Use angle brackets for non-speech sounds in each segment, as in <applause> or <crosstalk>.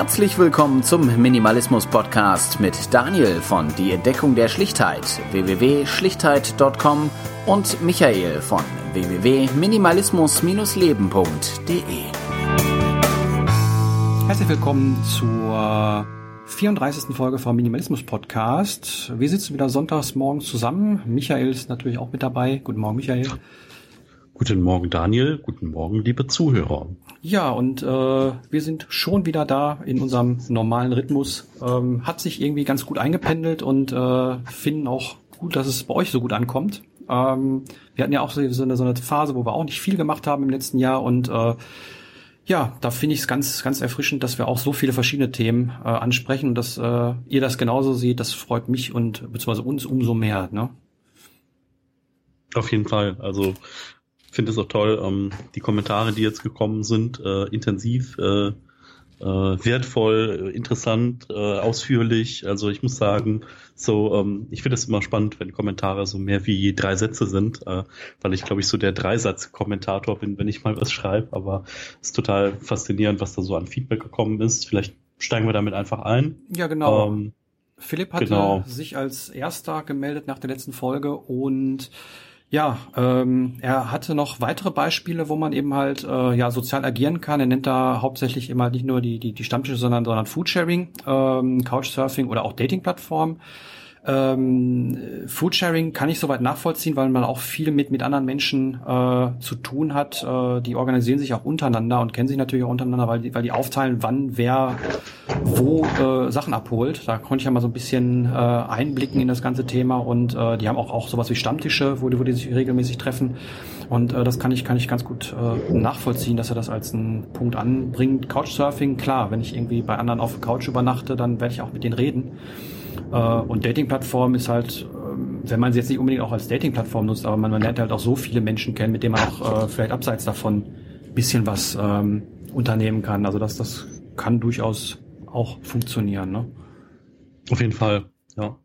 Herzlich willkommen zum Minimalismus Podcast mit Daniel von Die Entdeckung der Schlichtheit www.schlichtheit.com und Michael von www.minimalismus-leben.de. Herzlich willkommen zur 34. Folge vom Minimalismus Podcast. Wir sitzen wieder sonntags morgens zusammen. Michael ist natürlich auch mit dabei. Guten Morgen, Michael. Guten Morgen, Daniel. Guten Morgen, liebe Zuhörer. Ja, und äh, wir sind schon wieder da in unserem normalen Rhythmus. Ähm, hat sich irgendwie ganz gut eingependelt und äh, finden auch gut, dass es bei euch so gut ankommt. Ähm, wir hatten ja auch so eine, so eine Phase, wo wir auch nicht viel gemacht haben im letzten Jahr und äh, ja, da finde ich es ganz, ganz erfrischend, dass wir auch so viele verschiedene Themen äh, ansprechen und dass äh, ihr das genauso seht. Das freut mich und beziehungsweise uns umso mehr. Ne? Auf jeden Fall. Also finde es auch toll, ähm, die Kommentare, die jetzt gekommen sind, äh, intensiv, äh, äh, wertvoll, interessant, äh, ausführlich. Also ich muss sagen, so, ähm, ich finde es immer spannend, wenn Kommentare so mehr wie drei Sätze sind, äh, weil ich glaube ich so der Dreisatz-Kommentator bin, wenn ich mal was schreibe. Aber es ist total faszinierend, was da so an Feedback gekommen ist. Vielleicht steigen wir damit einfach ein. Ja, genau. Ähm, Philipp hatte genau. sich als erster gemeldet nach der letzten Folge und ja, ähm, er hatte noch weitere Beispiele, wo man eben halt äh, ja sozial agieren kann. Er nennt da hauptsächlich immer nicht nur die die, die Stammtische, sondern sondern Foodsharing, ähm, Couchsurfing oder auch Datingplattformen. Ähm, Foodsharing kann ich soweit nachvollziehen, weil man auch viel mit mit anderen Menschen äh, zu tun hat. Äh, die organisieren sich auch untereinander und kennen sich natürlich auch untereinander, weil die, weil die aufteilen, wann wer wo äh, Sachen abholt. Da konnte ich ja mal so ein bisschen äh, einblicken in das ganze Thema und äh, die haben auch auch sowas wie Stammtische, wo die, wo die sich regelmäßig treffen. Und äh, das kann ich kann ich ganz gut äh, nachvollziehen, dass er das als einen Punkt anbringt. Couchsurfing, klar, wenn ich irgendwie bei anderen auf der Couch übernachte, dann werde ich auch mit denen reden. Äh, und Dating-Plattform ist halt, ähm, wenn man sie jetzt nicht unbedingt auch als Dating-Plattform nutzt, aber man, man lernt halt auch so viele Menschen kennen, mit denen man auch äh, vielleicht abseits davon bisschen was ähm, unternehmen kann. Also das, das kann durchaus auch funktionieren. Ne? Auf jeden Fall, ja.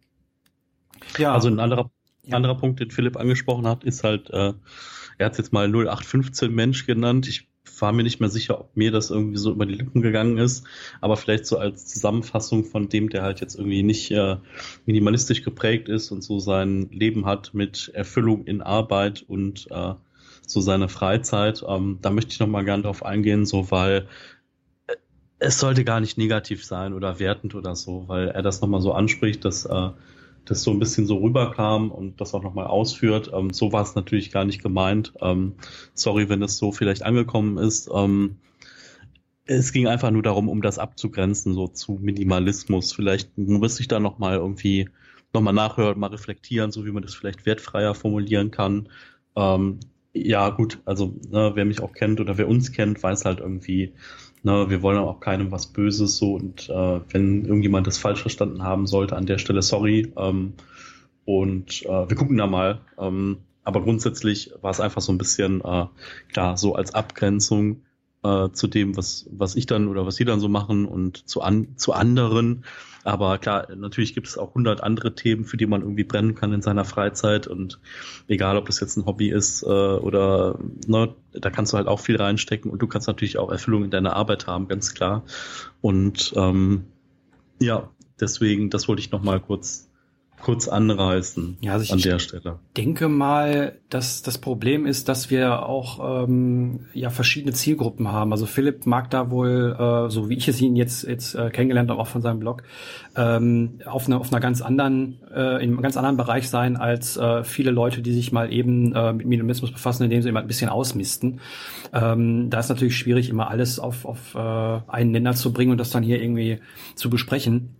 Ja. Also ein anderer, ja. anderer Punkt, den Philipp angesprochen hat, ist halt, äh, er hat es jetzt mal 0815 Mensch genannt. Ich war mir nicht mehr sicher, ob mir das irgendwie so über die Lippen gegangen ist, aber vielleicht so als Zusammenfassung von dem, der halt jetzt irgendwie nicht äh, minimalistisch geprägt ist und so sein Leben hat mit Erfüllung in Arbeit und äh, so seine Freizeit. Ähm, da möchte ich nochmal gerne drauf eingehen, so weil äh, es sollte gar nicht negativ sein oder wertend oder so, weil er das nochmal so anspricht, dass äh, das so ein bisschen so rüberkam und das auch nochmal ausführt. Ähm, so war es natürlich gar nicht gemeint. Ähm, sorry, wenn es so vielleicht angekommen ist. Ähm, es ging einfach nur darum, um das abzugrenzen, so zu Minimalismus. Vielleicht muss ich da nochmal irgendwie nochmal nachhören, mal reflektieren, so wie man das vielleicht wertfreier formulieren kann. Ähm, ja, gut, also ne, wer mich auch kennt oder wer uns kennt, weiß halt irgendwie, Ne, wir wollen auch keinem was Böses so und äh, wenn irgendjemand das falsch verstanden haben sollte, an der Stelle sorry. Ähm, und äh, wir gucken da mal. Ähm, aber grundsätzlich war es einfach so ein bisschen äh, klar, so als Abgrenzung äh, zu dem, was, was ich dann oder was sie dann so machen und zu, an, zu anderen. Aber klar, natürlich gibt es auch hundert andere Themen, für die man irgendwie brennen kann in seiner Freizeit. Und egal, ob das jetzt ein Hobby ist äh, oder ne, da kannst du halt auch viel reinstecken und du kannst natürlich auch Erfüllung in deiner Arbeit haben, ganz klar. Und ähm, ja, deswegen, das wollte ich nochmal kurz kurz anreißen ja, also an der Stelle. denke mal, dass das Problem ist, dass wir auch ähm, ja verschiedene Zielgruppen haben. Also Philipp mag da wohl, äh, so wie ich es ihn jetzt jetzt äh, kennengelernt habe, auch von seinem Blog, ähm, auf, einer auf einer ganz anderen, äh, in einem ganz anderen Bereich sein als äh, viele Leute, die sich mal eben äh, mit Minimalismus befassen, indem sie immer ein bisschen ausmisten. Ähm, da ist natürlich schwierig, immer alles auf, auf äh, einen Nenner zu bringen und das dann hier irgendwie zu besprechen.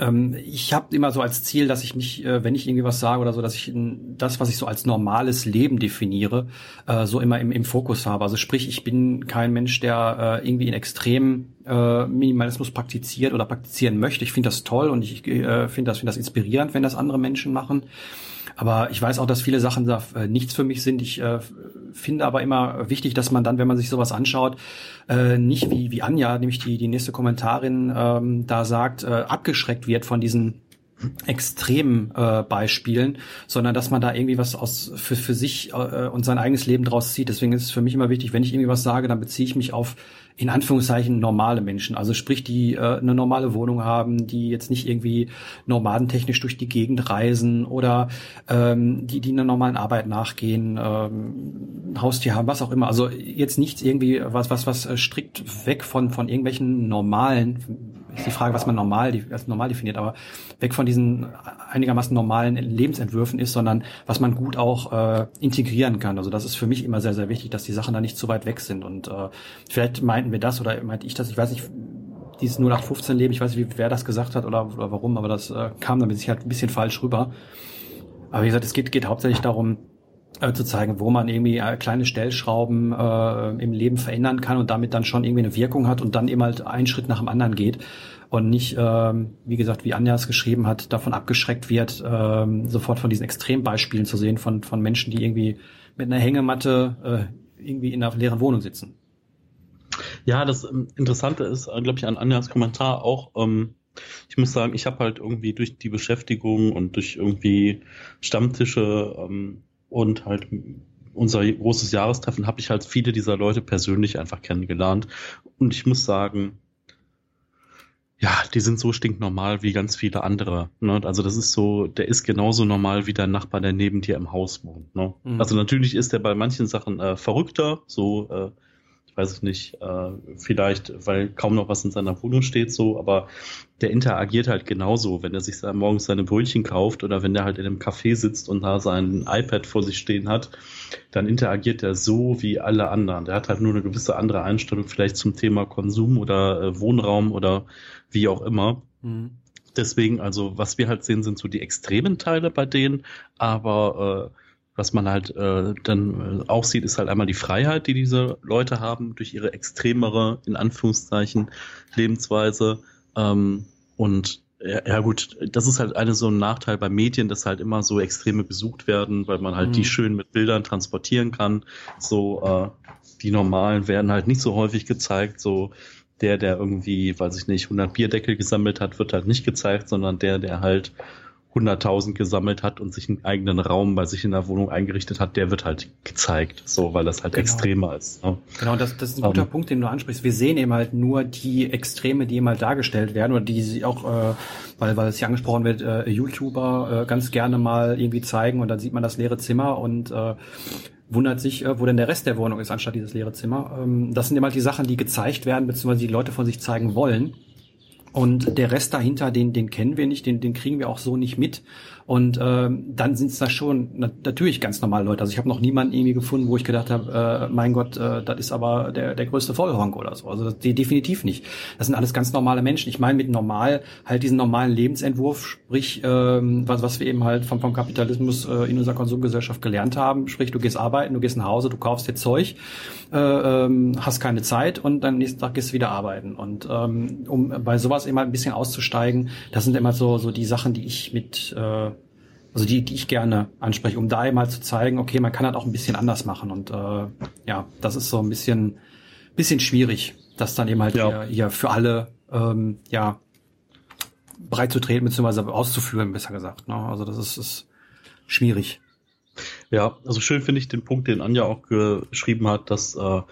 Ähm, ich habe immer so als Ziel, dass ich mich, äh, wenn ich irgendwie was sage oder so, dass ich das, was ich so als normales Leben definiere, äh, so immer im, im Fokus habe. Also sprich, ich bin kein Mensch, der äh, irgendwie in extrem äh, Minimalismus praktiziert oder praktizieren möchte. Ich finde das toll und ich äh, finde das, finde das inspirierend, wenn das andere Menschen machen. Aber ich weiß auch, dass viele Sachen da äh, nichts für mich sind. Ich äh, finde aber immer wichtig, dass man dann, wenn man sich sowas anschaut, äh, nicht wie, wie Anja, nämlich die, die nächste Kommentarin, ähm, da sagt, äh, abgeschreckt wird von diesen extremen äh, Beispielen, sondern dass man da irgendwie was aus für, für sich äh, und sein eigenes Leben draus zieht. Deswegen ist es für mich immer wichtig, wenn ich irgendwie was sage, dann beziehe ich mich auf in Anführungszeichen normale Menschen. Also sprich, die äh, eine normale Wohnung haben, die jetzt nicht irgendwie nomadentechnisch durch die Gegend reisen oder ähm, die, die einer normalen Arbeit nachgehen, ähm, Haustier haben, was auch immer. Also jetzt nichts irgendwie was, was, was äh, strikt weg von, von irgendwelchen normalen ist die Frage, was man normal, als normal definiert, aber weg von diesen einigermaßen normalen Lebensentwürfen ist, sondern was man gut auch äh, integrieren kann. Also das ist für mich immer sehr, sehr wichtig, dass die Sachen da nicht zu weit weg sind. Und äh, vielleicht meinten wir das oder meinte ich das, ich weiß nicht, dieses 0815 Leben, ich weiß nicht, wer das gesagt hat oder, oder warum, aber das äh, kam dann mit Sicherheit ein bisschen falsch rüber. Aber wie gesagt, es geht, geht hauptsächlich darum, äh, zu zeigen, wo man irgendwie äh, kleine Stellschrauben äh, im Leben verändern kann und damit dann schon irgendwie eine Wirkung hat und dann eben halt einen Schritt nach dem anderen geht und nicht, ähm, wie gesagt, wie Anja es geschrieben hat, davon abgeschreckt wird, ähm, sofort von diesen Extrembeispielen zu sehen von, von Menschen, die irgendwie mit einer Hängematte äh, irgendwie in einer leeren Wohnung sitzen. Ja, das ähm, Interessante ist, äh, glaube ich, an Anjas Kommentar auch, ähm, ich muss sagen, ich habe halt irgendwie durch die Beschäftigung und durch irgendwie Stammtische ähm, und halt unser großes Jahrestreffen habe ich halt viele dieser Leute persönlich einfach kennengelernt. Und ich muss sagen, ja, die sind so stinknormal wie ganz viele andere. Ne? Also das ist so, der ist genauso normal wie dein Nachbar, der neben dir im Haus wohnt. Ne? Mhm. Also natürlich ist der bei manchen Sachen äh, verrückter, so äh, weiß ich nicht, äh, vielleicht, weil kaum noch was in seiner Wohnung steht, so, aber der interagiert halt genauso, wenn er sich morgens seine Brötchen kauft oder wenn er halt in einem Café sitzt und da sein iPad vor sich stehen hat, dann interagiert er so wie alle anderen. Der hat halt nur eine gewisse andere Einstellung vielleicht zum Thema Konsum oder äh, Wohnraum oder wie auch immer. Mhm. Deswegen, also, was wir halt sehen, sind so die extremen Teile bei denen, aber äh, was man halt äh, dann äh, auch sieht, ist halt einmal die Freiheit, die diese Leute haben durch ihre extremere, in Anführungszeichen, Lebensweise. Ähm, und ja, ja gut, das ist halt eine so ein Nachteil bei Medien, dass halt immer so Extreme besucht werden, weil man halt mhm. die schön mit Bildern transportieren kann. So äh, die normalen werden halt nicht so häufig gezeigt. So der, der irgendwie, weiß ich nicht, 100 Bierdeckel gesammelt hat, wird halt nicht gezeigt, sondern der, der halt 100.000 gesammelt hat und sich einen eigenen Raum bei sich in der Wohnung eingerichtet hat, der wird halt gezeigt, so, weil das halt genau. extremer ist. Ne? Genau, das, das ist ein guter um, ähm. Punkt, den du ansprichst. Wir sehen eben halt nur die Extreme, die eben halt dargestellt werden oder die sie auch, äh, weil, weil es hier angesprochen wird, äh, YouTuber äh, ganz gerne mal irgendwie zeigen und dann sieht man das leere Zimmer und äh, wundert sich, äh, wo denn der Rest der Wohnung ist, anstatt dieses leere Zimmer. Ähm, das sind eben halt die Sachen, die gezeigt werden, beziehungsweise die Leute von sich zeigen wollen. Und der Rest dahinter, den, den kennen wir nicht, den, den kriegen wir auch so nicht mit. Und ähm, dann sind es da schon na, natürlich ganz normale Leute. Also ich habe noch niemanden irgendwie gefunden, wo ich gedacht habe, äh, mein Gott, äh, das ist aber der, der größte Vollhonk oder so. Also die, definitiv nicht. Das sind alles ganz normale Menschen. Ich meine mit normal halt diesen normalen Lebensentwurf, sprich ähm, was, was wir eben halt vom, vom Kapitalismus äh, in unserer Konsumgesellschaft gelernt haben. Sprich, du gehst arbeiten, du gehst nach Hause, du kaufst dir Zeug, äh, ähm, hast keine Zeit und dann nächsten Tag gehst du wieder arbeiten. Und ähm, um bei sowas immer ein bisschen auszusteigen, das sind immer so, so die Sachen, die ich mit äh, also die, die ich gerne anspreche, um da mal zu zeigen, okay, man kann das auch ein bisschen anders machen. Und äh, ja, das ist so ein bisschen, bisschen schwierig, das dann eben halt ja. hier, hier für alle ähm, ja breit zu treten bzw. auszuführen, besser gesagt. Ne? Also das ist, ist schwierig. Ja, also schön finde ich den Punkt, den Anja auch geschrieben hat, dass äh,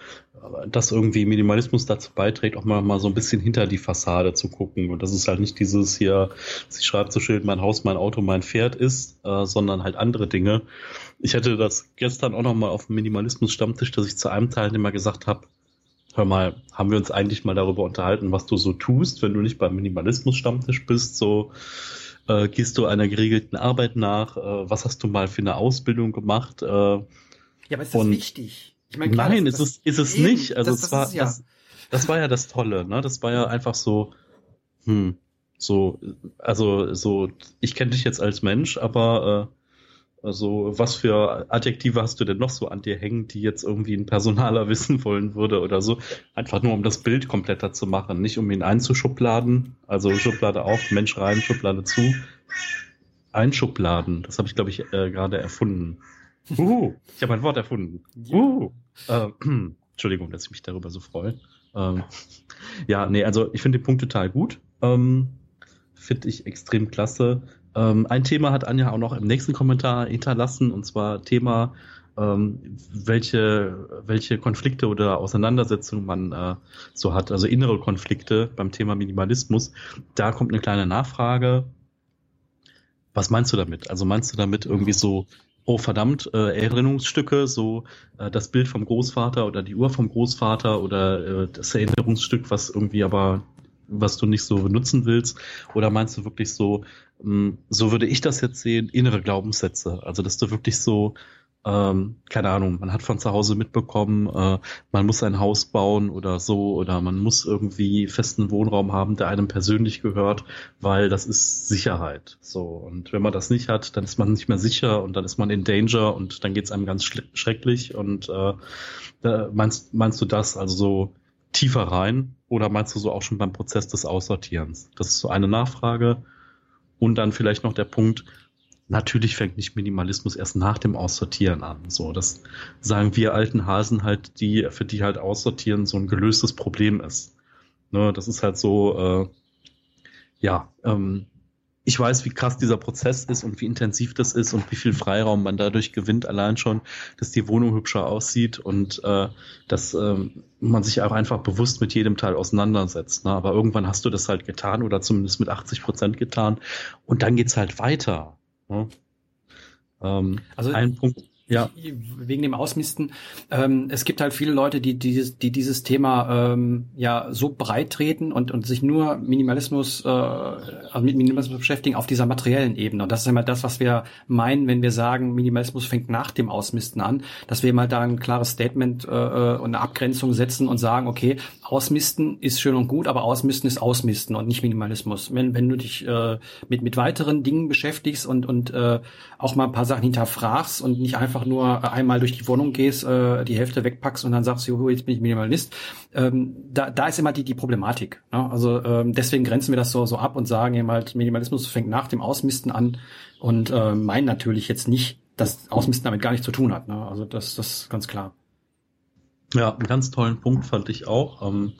dass irgendwie Minimalismus dazu beiträgt, auch mal, mal so ein bisschen hinter die Fassade zu gucken. Und das ist halt nicht dieses hier, sie schreibt so schön, mein Haus, mein Auto, mein Pferd ist, äh, sondern halt andere Dinge. Ich hatte das gestern auch noch mal auf dem Minimalismus-Stammtisch, dass ich zu einem Teilnehmer gesagt habe, hör mal, haben wir uns eigentlich mal darüber unterhalten, was du so tust, wenn du nicht beim Minimalismus-Stammtisch bist, so äh, gehst du einer geregelten Arbeit nach, äh, was hast du mal für eine Ausbildung gemacht? Äh, ja, aber ist das wichtig? Ich mein, klar, Nein, das, ist, ist es eben, nicht. Also das, das, es war, ja. das, das war ja das Tolle, ne? Das war ja einfach so, hm, so, also so, ich kenne dich jetzt als Mensch, aber äh, also was für Adjektive hast du denn noch so an dir hängen, die jetzt irgendwie ein Personaler <laughs> wissen wollen würde oder so? Einfach nur um das Bild kompletter zu machen, nicht um ihn einzuschubladen. Also Schublade auf, Mensch rein, Schublade zu. Einschubladen, das habe ich, glaube ich, äh, gerade erfunden. Uh, ich habe ein Wort erfunden. Uh, äh, <clears throat> Entschuldigung, dass ich mich darüber so freue. Ähm, ja, nee, also ich finde den Punkt total gut. Ähm, finde ich extrem klasse. Ähm, ein Thema hat Anja auch noch im nächsten Kommentar hinterlassen, und zwar Thema, ähm, welche, welche Konflikte oder Auseinandersetzungen man äh, so hat, also innere Konflikte beim Thema Minimalismus. Da kommt eine kleine Nachfrage. Was meinst du damit? Also meinst du damit irgendwie so oh verdammt, äh, Erinnerungsstücke, so äh, das Bild vom Großvater oder die Uhr vom Großvater oder äh, das Erinnerungsstück, was irgendwie aber, was du nicht so benutzen willst? Oder meinst du wirklich so, hm, so würde ich das jetzt sehen, innere Glaubenssätze? Also, dass du wirklich so ähm, keine Ahnung, man hat von zu Hause mitbekommen, äh, man muss ein Haus bauen oder so, oder man muss irgendwie festen Wohnraum haben, der einem persönlich gehört, weil das ist Sicherheit. So. Und wenn man das nicht hat, dann ist man nicht mehr sicher und dann ist man in Danger und dann geht's einem ganz schrecklich. Und äh, meinst, meinst du das also so tiefer rein oder meinst du so auch schon beim Prozess des Aussortierens? Das ist so eine Nachfrage. Und dann vielleicht noch der Punkt, natürlich fängt nicht Minimalismus erst nach dem Aussortieren an. So, das sagen wir alten Hasen halt, die, für die halt Aussortieren so ein gelöstes Problem ist. Ne, das ist halt so, äh, ja, ähm, ich weiß, wie krass dieser Prozess ist und wie intensiv das ist und wie viel Freiraum man dadurch gewinnt, allein schon, dass die Wohnung hübscher aussieht und äh, dass äh, man sich auch einfach bewusst mit jedem Teil auseinandersetzt. Ne? Aber irgendwann hast du das halt getan oder zumindest mit 80 Prozent getan und dann geht's halt weiter. Ja. Ähm, also ein Punkt, ja. wegen dem Ausmisten. Ähm, es gibt halt viele Leute, die dieses, die dieses Thema ähm, ja so breit treten und, und sich nur Minimalismus, äh, also mit Minimalismus beschäftigen auf dieser materiellen Ebene. Und das ist immer das, was wir meinen, wenn wir sagen, Minimalismus fängt nach dem Ausmisten an, dass wir mal da ein klares Statement äh, äh, und eine Abgrenzung setzen und sagen, okay, Ausmisten ist schön und gut, aber Ausmisten ist Ausmisten und nicht Minimalismus. Wenn, wenn du dich äh, mit, mit weiteren Dingen beschäftigst und, und äh, auch mal ein paar Sachen hinterfragst und nicht einfach einfach nur einmal durch die Wohnung gehst, äh, die Hälfte wegpackst und dann sagst du, jetzt bin ich Minimalist. Ähm, da, da ist immer die, die Problematik. Ne? Also ähm, deswegen grenzen wir das so, so ab und sagen eben halt, Minimalismus fängt nach dem Ausmisten an und äh, meinen natürlich jetzt nicht, dass Ausmisten damit gar nichts zu tun hat. Ne? Also das, das ist ganz klar. Ja, einen ganz tollen Punkt fand ich auch. Ähm,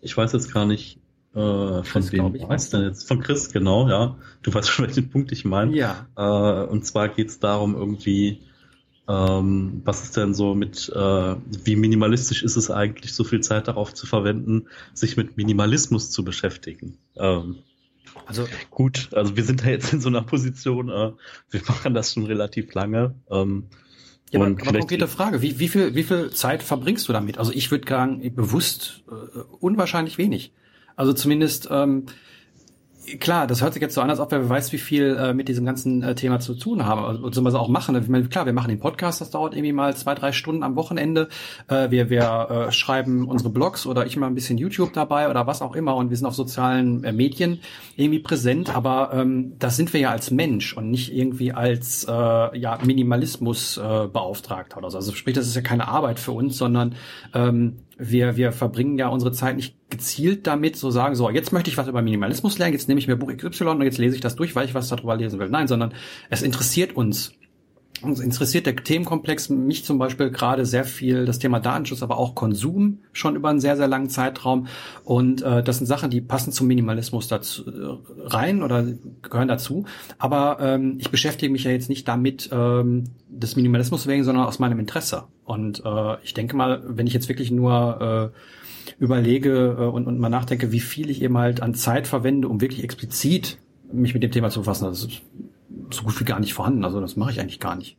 ich weiß jetzt gar nicht, äh, von wem ich weiß denn jetzt? Von Chris, genau, ja. Du <laughs> weißt schon, welchen Punkt ich meine. Ja. Äh, und zwar geht es darum, irgendwie ähm, was ist denn so mit, äh, wie minimalistisch ist es eigentlich, so viel Zeit darauf zu verwenden, sich mit Minimalismus zu beschäftigen? Ähm, also gut, also wir sind da jetzt in so einer Position, äh, wir machen das schon relativ lange. Ähm, ja, aber, aber konkrete Frage, wie, wie, viel, wie viel Zeit verbringst du damit? Also ich würde sagen, bewusst äh, unwahrscheinlich wenig. Also zumindest ähm, klar, das hört sich jetzt so an, als ob wer weiß, wie viel äh, mit diesem ganzen äh, Thema zu tun haben, also, beziehungsweise auch machen. Ich meine, klar, wir machen den Podcast, das dauert irgendwie mal zwei, drei Stunden am Wochenende. Äh, wir wir äh, schreiben unsere Blogs oder ich mal ein bisschen YouTube dabei oder was auch immer und wir sind auf sozialen äh, Medien irgendwie präsent, aber ähm, das sind wir ja als Mensch und nicht irgendwie als äh, ja, Minimalismus äh, Beauftragter oder so. Also sprich, das ist ja keine Arbeit für uns, sondern ähm, wir, wir verbringen ja unsere Zeit nicht gezielt damit, so sagen, so, jetzt möchte ich was über Minimalismus lernen, jetzt nehme ich mir Buch XY und jetzt lese ich das durch, weil ich was darüber lesen will. Nein, sondern es interessiert uns. Uns interessiert der Themenkomplex mich zum Beispiel gerade sehr viel das Thema Datenschutz, aber auch Konsum schon über einen sehr, sehr langen Zeitraum. Und äh, das sind Sachen, die passen zum Minimalismus dazu äh, rein oder gehören dazu. Aber ähm, ich beschäftige mich ja jetzt nicht damit, ähm, des Minimalismus wegen, sondern aus meinem Interesse. Und äh, ich denke mal, wenn ich jetzt wirklich nur äh, überlege äh, und, und mal nachdenke, wie viel ich eben halt an Zeit verwende, um wirklich explizit mich mit dem Thema zu befassen, ist so gut wie gar nicht vorhanden. Also das mache ich eigentlich gar nicht.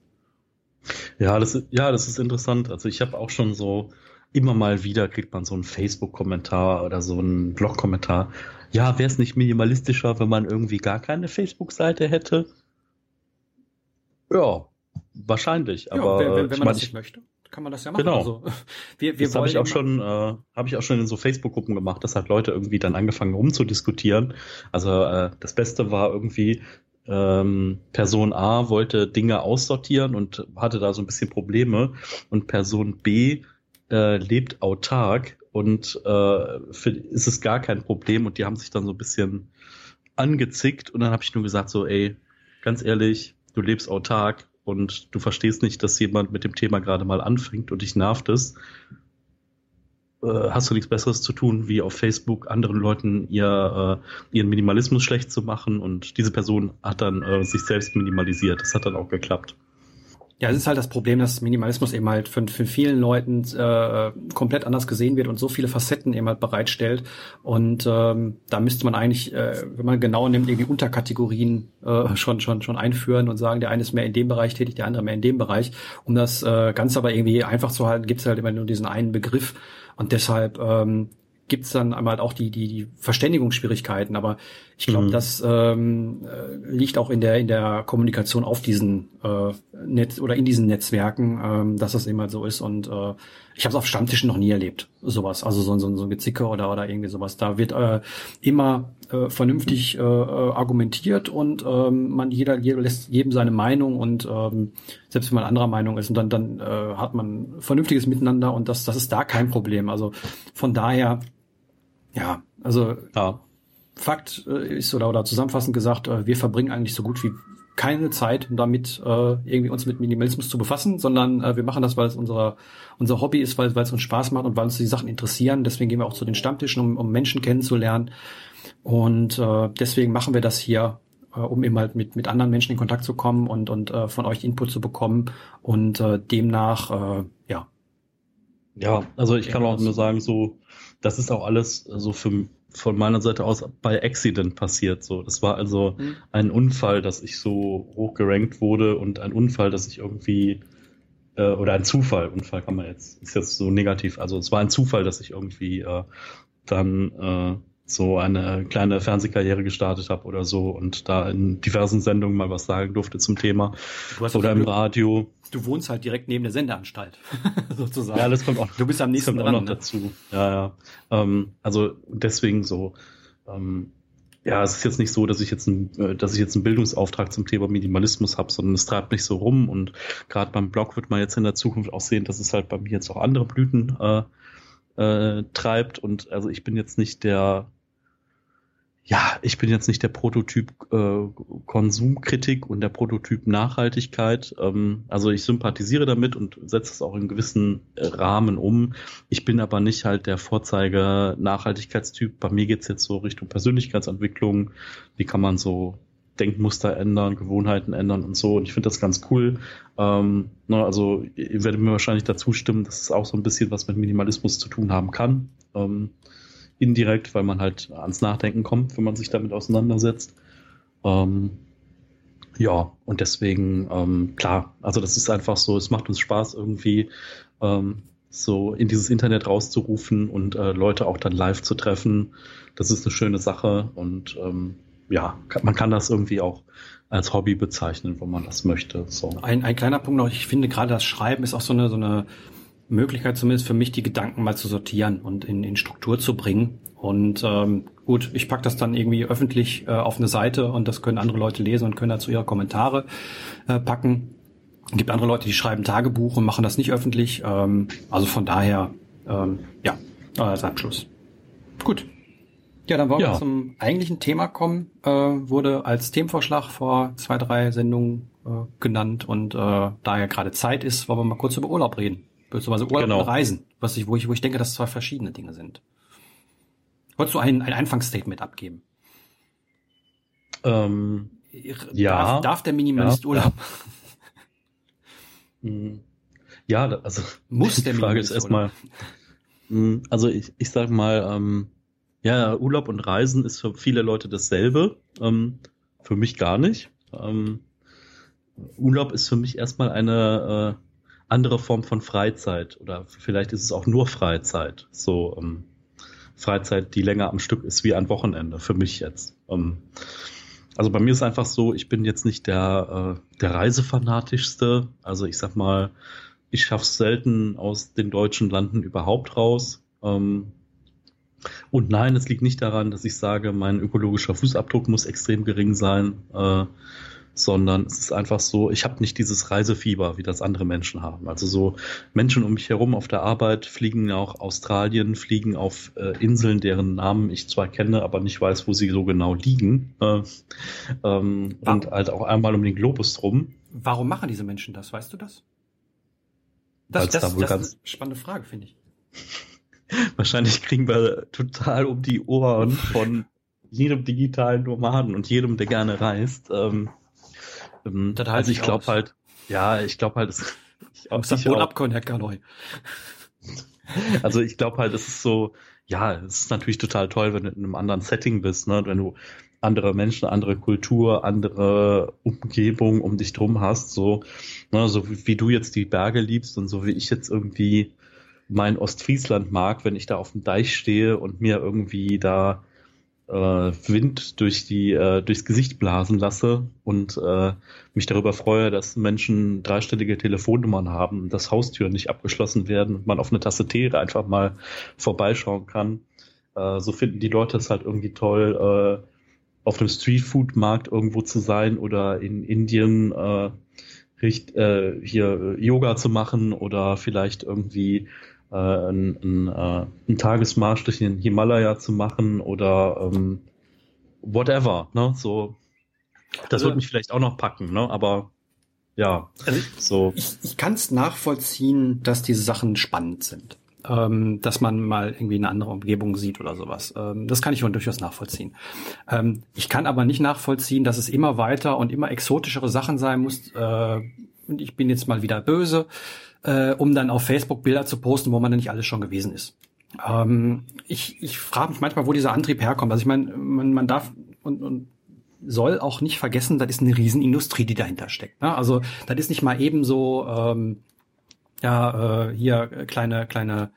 Ja, das ist, ja, das ist interessant. Also ich habe auch schon so immer mal wieder kriegt man so einen Facebook-Kommentar oder so einen Blog-Kommentar. Ja, wäre es nicht minimalistischer, wenn man irgendwie gar keine Facebook-Seite hätte? Ja, wahrscheinlich. Aber ja, wenn, wenn man das nicht möchte, kann man das ja machen. Genau. Also, <laughs> wir, wir das habe ich auch schon, äh, habe ich auch schon in so Facebook-Gruppen gemacht, dass halt Leute irgendwie dann angefangen rumzudiskutieren. Also äh, das Beste war irgendwie, ähm, Person A wollte Dinge aussortieren und hatte da so ein bisschen Probleme. Und Person B äh, lebt autark und äh, für, ist es gar kein Problem. Und die haben sich dann so ein bisschen angezickt. Und dann habe ich nur gesagt so, ey, ganz ehrlich, du lebst autark und du verstehst nicht, dass jemand mit dem Thema gerade mal anfängt und dich nervt es. Äh, hast du nichts Besseres zu tun, wie auf Facebook anderen Leuten ihr, äh, ihren Minimalismus schlecht zu machen und diese Person hat dann äh, sich selbst minimalisiert. Das hat dann auch geklappt. Ja, es ist halt das Problem, dass Minimalismus eben halt von, vielen Leuten äh, komplett anders gesehen wird und so viele Facetten eben halt bereitstellt. Und ähm, da müsste man eigentlich, äh, wenn man genau nimmt, irgendwie Unterkategorien äh, schon schon schon einführen und sagen, der eine ist mehr in dem Bereich tätig, der andere mehr in dem Bereich. Um das äh, Ganze aber irgendwie einfach zu halten, gibt es halt immer nur diesen einen Begriff. Und deshalb ähm, gibt es dann einmal auch die, die, die Verständigungsschwierigkeiten, aber ich glaube, mhm. das ähm, äh, liegt auch in der in der Kommunikation auf diesen äh, Netz oder in diesen Netzwerken, ähm, dass das immer so ist. Und äh, ich habe es auf Stammtischen noch nie erlebt, sowas. Also so, so, so ein Gezicke oder oder irgendwie sowas. Da wird äh, immer äh, vernünftig äh, äh, argumentiert und ähm, man jeder, jeder lässt jedem seine Meinung und ähm, selbst wenn man anderer Meinung ist und dann dann äh, hat man vernünftiges Miteinander und das das ist da kein Problem. Also von daher ja, also ja. Fakt äh, ist oder, oder zusammenfassend gesagt, äh, wir verbringen eigentlich so gut wie keine Zeit damit, äh, irgendwie uns mit Minimalismus zu befassen, sondern wir machen das, weil es unser, unser Hobby ist, weil, weil es uns Spaß macht und weil uns die Sachen interessieren. Deswegen gehen wir auch zu den Stammtischen, um, um Menschen kennenzulernen. Und äh, deswegen machen wir das hier, äh, um eben halt mit, mit anderen Menschen in Kontakt zu kommen und, und äh, von euch Input zu bekommen. Und äh, demnach, äh, ja. Ja, also ich kann auch nur sagen, so das ist auch alles so für, von meiner Seite aus bei Accident passiert. So, das war also mhm. ein Unfall, dass ich so hoch gerankt wurde und ein Unfall, dass ich irgendwie äh, oder ein Zufall. Unfall kann man jetzt ist jetzt so negativ. Also es war ein Zufall, dass ich irgendwie äh, dann äh, so eine kleine Fernsehkarriere gestartet habe oder so und da in diversen Sendungen mal was sagen durfte zum Thema oder im Radio. Du wohnst halt direkt neben der Sendeanstalt <laughs> sozusagen. Ja, das kommt auch. Du bist am nächsten kommt dran, auch noch ne? dazu. Ja, ja. Ähm, also deswegen so. Ähm, ja, es ist jetzt nicht so, dass ich jetzt, ein, äh, dass ich jetzt einen Bildungsauftrag zum Thema Minimalismus habe, sondern es treibt mich so rum und gerade beim Blog wird man jetzt in der Zukunft auch sehen, dass es halt bei mir jetzt auch andere Blüten äh, äh, treibt. Und also ich bin jetzt nicht der, ja, ich bin jetzt nicht der Prototyp äh, Konsumkritik und der Prototyp Nachhaltigkeit. Ähm, also ich sympathisiere damit und setze es auch in gewissen äh, Rahmen um. Ich bin aber nicht halt der Vorzeige Nachhaltigkeitstyp. Bei mir geht's jetzt so Richtung Persönlichkeitsentwicklung. Wie kann man so Denkmuster ändern, Gewohnheiten ändern und so. Und ich finde das ganz cool. Ähm, ne, also ihr werdet mir wahrscheinlich dazu stimmen, dass es auch so ein bisschen was mit Minimalismus zu tun haben kann. Ähm, indirekt, weil man halt ans Nachdenken kommt, wenn man sich damit auseinandersetzt. Ähm, ja, und deswegen, ähm, klar, also das ist einfach so, es macht uns Spaß irgendwie, ähm, so in dieses Internet rauszurufen und äh, Leute auch dann live zu treffen. Das ist eine schöne Sache und ähm, ja, man kann das irgendwie auch als Hobby bezeichnen, wenn man das möchte. So. Ein, ein kleiner Punkt noch, ich finde gerade das Schreiben ist auch so eine, so eine Möglichkeit zumindest für mich, die Gedanken mal zu sortieren und in, in Struktur zu bringen. Und ähm, gut, ich pack das dann irgendwie öffentlich äh, auf eine Seite und das können andere Leute lesen und können dazu ihre Kommentare äh, packen. Es gibt andere Leute, die schreiben Tagebuch und machen das nicht öffentlich. Ähm, also von daher, ähm, ja, als Abschluss. Gut. Ja, dann wollen ja. wir zum eigentlichen Thema kommen. Äh, wurde als Themenvorschlag vor zwei, drei Sendungen äh, genannt und äh, da ja gerade Zeit ist, wollen wir mal kurz über Urlaub reden. Beziehungsweise Urlaub genau. und Reisen, was ich, wo ich, wo ich denke, dass zwei verschiedene Dinge sind. Wolltest du ein, ein Anfangsstatement abgeben? Ähm, ja. Darf, darf der Minimalist ja, Urlaub? <laughs> Hm. Ja, also <laughs> muss <laughs> die der Frage Minimalist ist erstmal. Hm, also ich, ich sag mal, ähm, ja, Urlaub und Reisen ist für viele Leute dasselbe. Ähm, für mich gar nicht. Ähm, Urlaub ist für mich erstmal eine äh, andere Form von Freizeit oder vielleicht ist es auch nur Freizeit. So ähm, Freizeit, die länger am Stück ist wie ein Wochenende für mich jetzt. Ähm, also bei mir ist einfach so, ich bin jetzt nicht der, äh, der Reisefanatischste. Also ich sag mal, ich schaff's selten aus den deutschen Landen überhaupt raus. Ähm, und nein, es liegt nicht daran, dass ich sage, mein ökologischer Fußabdruck muss extrem gering sein, äh, sondern es ist einfach so, ich habe nicht dieses Reisefieber, wie das andere Menschen haben. Also so Menschen um mich herum auf der Arbeit fliegen auch Australien, fliegen auf äh, Inseln, deren Namen ich zwar kenne, aber nicht weiß, wo sie so genau liegen. Äh, ähm, und halt auch einmal um den Globus drum. Warum machen diese Menschen das? Weißt du das? Das, das, da das ist eine spannende Frage, finde ich. <laughs> wahrscheinlich kriegen wir total um die Ohren von <laughs> jedem digitalen Nomaden und jedem, der gerne reist. Ähm, ähm, also ich glaube halt, ja, ich glaube halt, es <laughs> ich auch, ich auch, abkommen, Herr Kanoy. <laughs> Also ich glaube halt, es ist so, ja, es ist natürlich total toll, wenn du in einem anderen Setting bist, ne? wenn du andere Menschen, andere Kultur, andere Umgebung um dich drum hast, so, ne? so wie, wie du jetzt die Berge liebst und so wie ich jetzt irgendwie mein Ostfriesland mag, wenn ich da auf dem Deich stehe und mir irgendwie da Wind durch die äh, durchs Gesicht blasen lasse und äh, mich darüber freue, dass Menschen dreistellige Telefonnummern haben, dass Haustüren nicht abgeschlossen werden und man auf eine Tasse Tee einfach mal vorbeischauen kann. Äh, so finden die Leute es halt irgendwie toll, äh, auf einem Streetfood-Markt irgendwo zu sein oder in Indien äh, äh, hier Yoga zu machen oder vielleicht irgendwie äh, einen, äh, einen Tagesmarsch durch den Himalaya zu machen oder ähm, whatever, ne? So, das also, wird mich vielleicht auch noch packen, ne? Aber ja, also so. Ich, ich kann es nachvollziehen, dass diese Sachen spannend sind. Ähm, dass man mal irgendwie eine andere Umgebung sieht oder sowas. Ähm, das kann ich schon durchaus nachvollziehen. Ähm, ich kann aber nicht nachvollziehen, dass es immer weiter und immer exotischere Sachen sein muss. Äh, und ich bin jetzt mal wieder böse äh, um dann auf Facebook Bilder zu posten, wo man dann nicht alles schon gewesen ist. Ähm, ich ich frage mich manchmal, wo dieser Antrieb herkommt. Also ich meine, man, man darf und, und soll auch nicht vergessen, das ist eine Riesenindustrie, die dahinter steckt. Ne? Also das ist nicht mal eben so, ähm, ja, äh, hier kleine, kleine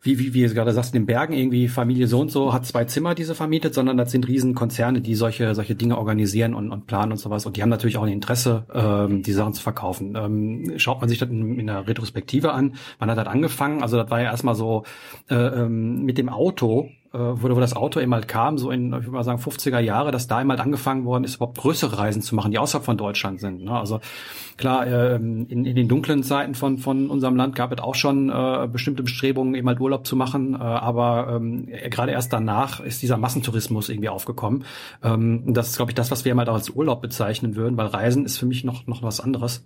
wie, wie, wie du gerade sagst, in den Bergen irgendwie Familie so und so hat zwei Zimmer, die sie vermietet, sondern das sind Riesenkonzerne, die solche, solche Dinge organisieren und, und planen und sowas. Und die haben natürlich auch ein Interesse, ähm, die Sachen zu verkaufen. Ähm, schaut man sich das in, in der Retrospektive an, wann hat das angefangen? Also das war ja erstmal so äh, ähm, mit dem Auto, äh, wo, wo das Auto eben halt kam, so in, ich würde mal sagen, 50er Jahre, dass da eben halt angefangen worden ist, überhaupt größere Reisen zu machen, die außerhalb von Deutschland sind. Ne? Also klar, äh, in, in den dunklen Zeiten von, von unserem Land gab es auch schon äh, bestimmte Bestrebungen, eben halt Urlaub zu machen, äh, aber ähm, gerade erst danach ist dieser Massentourismus irgendwie aufgekommen. Ähm, das ist, glaube ich, das, was wir eben halt auch als Urlaub bezeichnen würden, weil Reisen ist für mich noch, noch was anderes.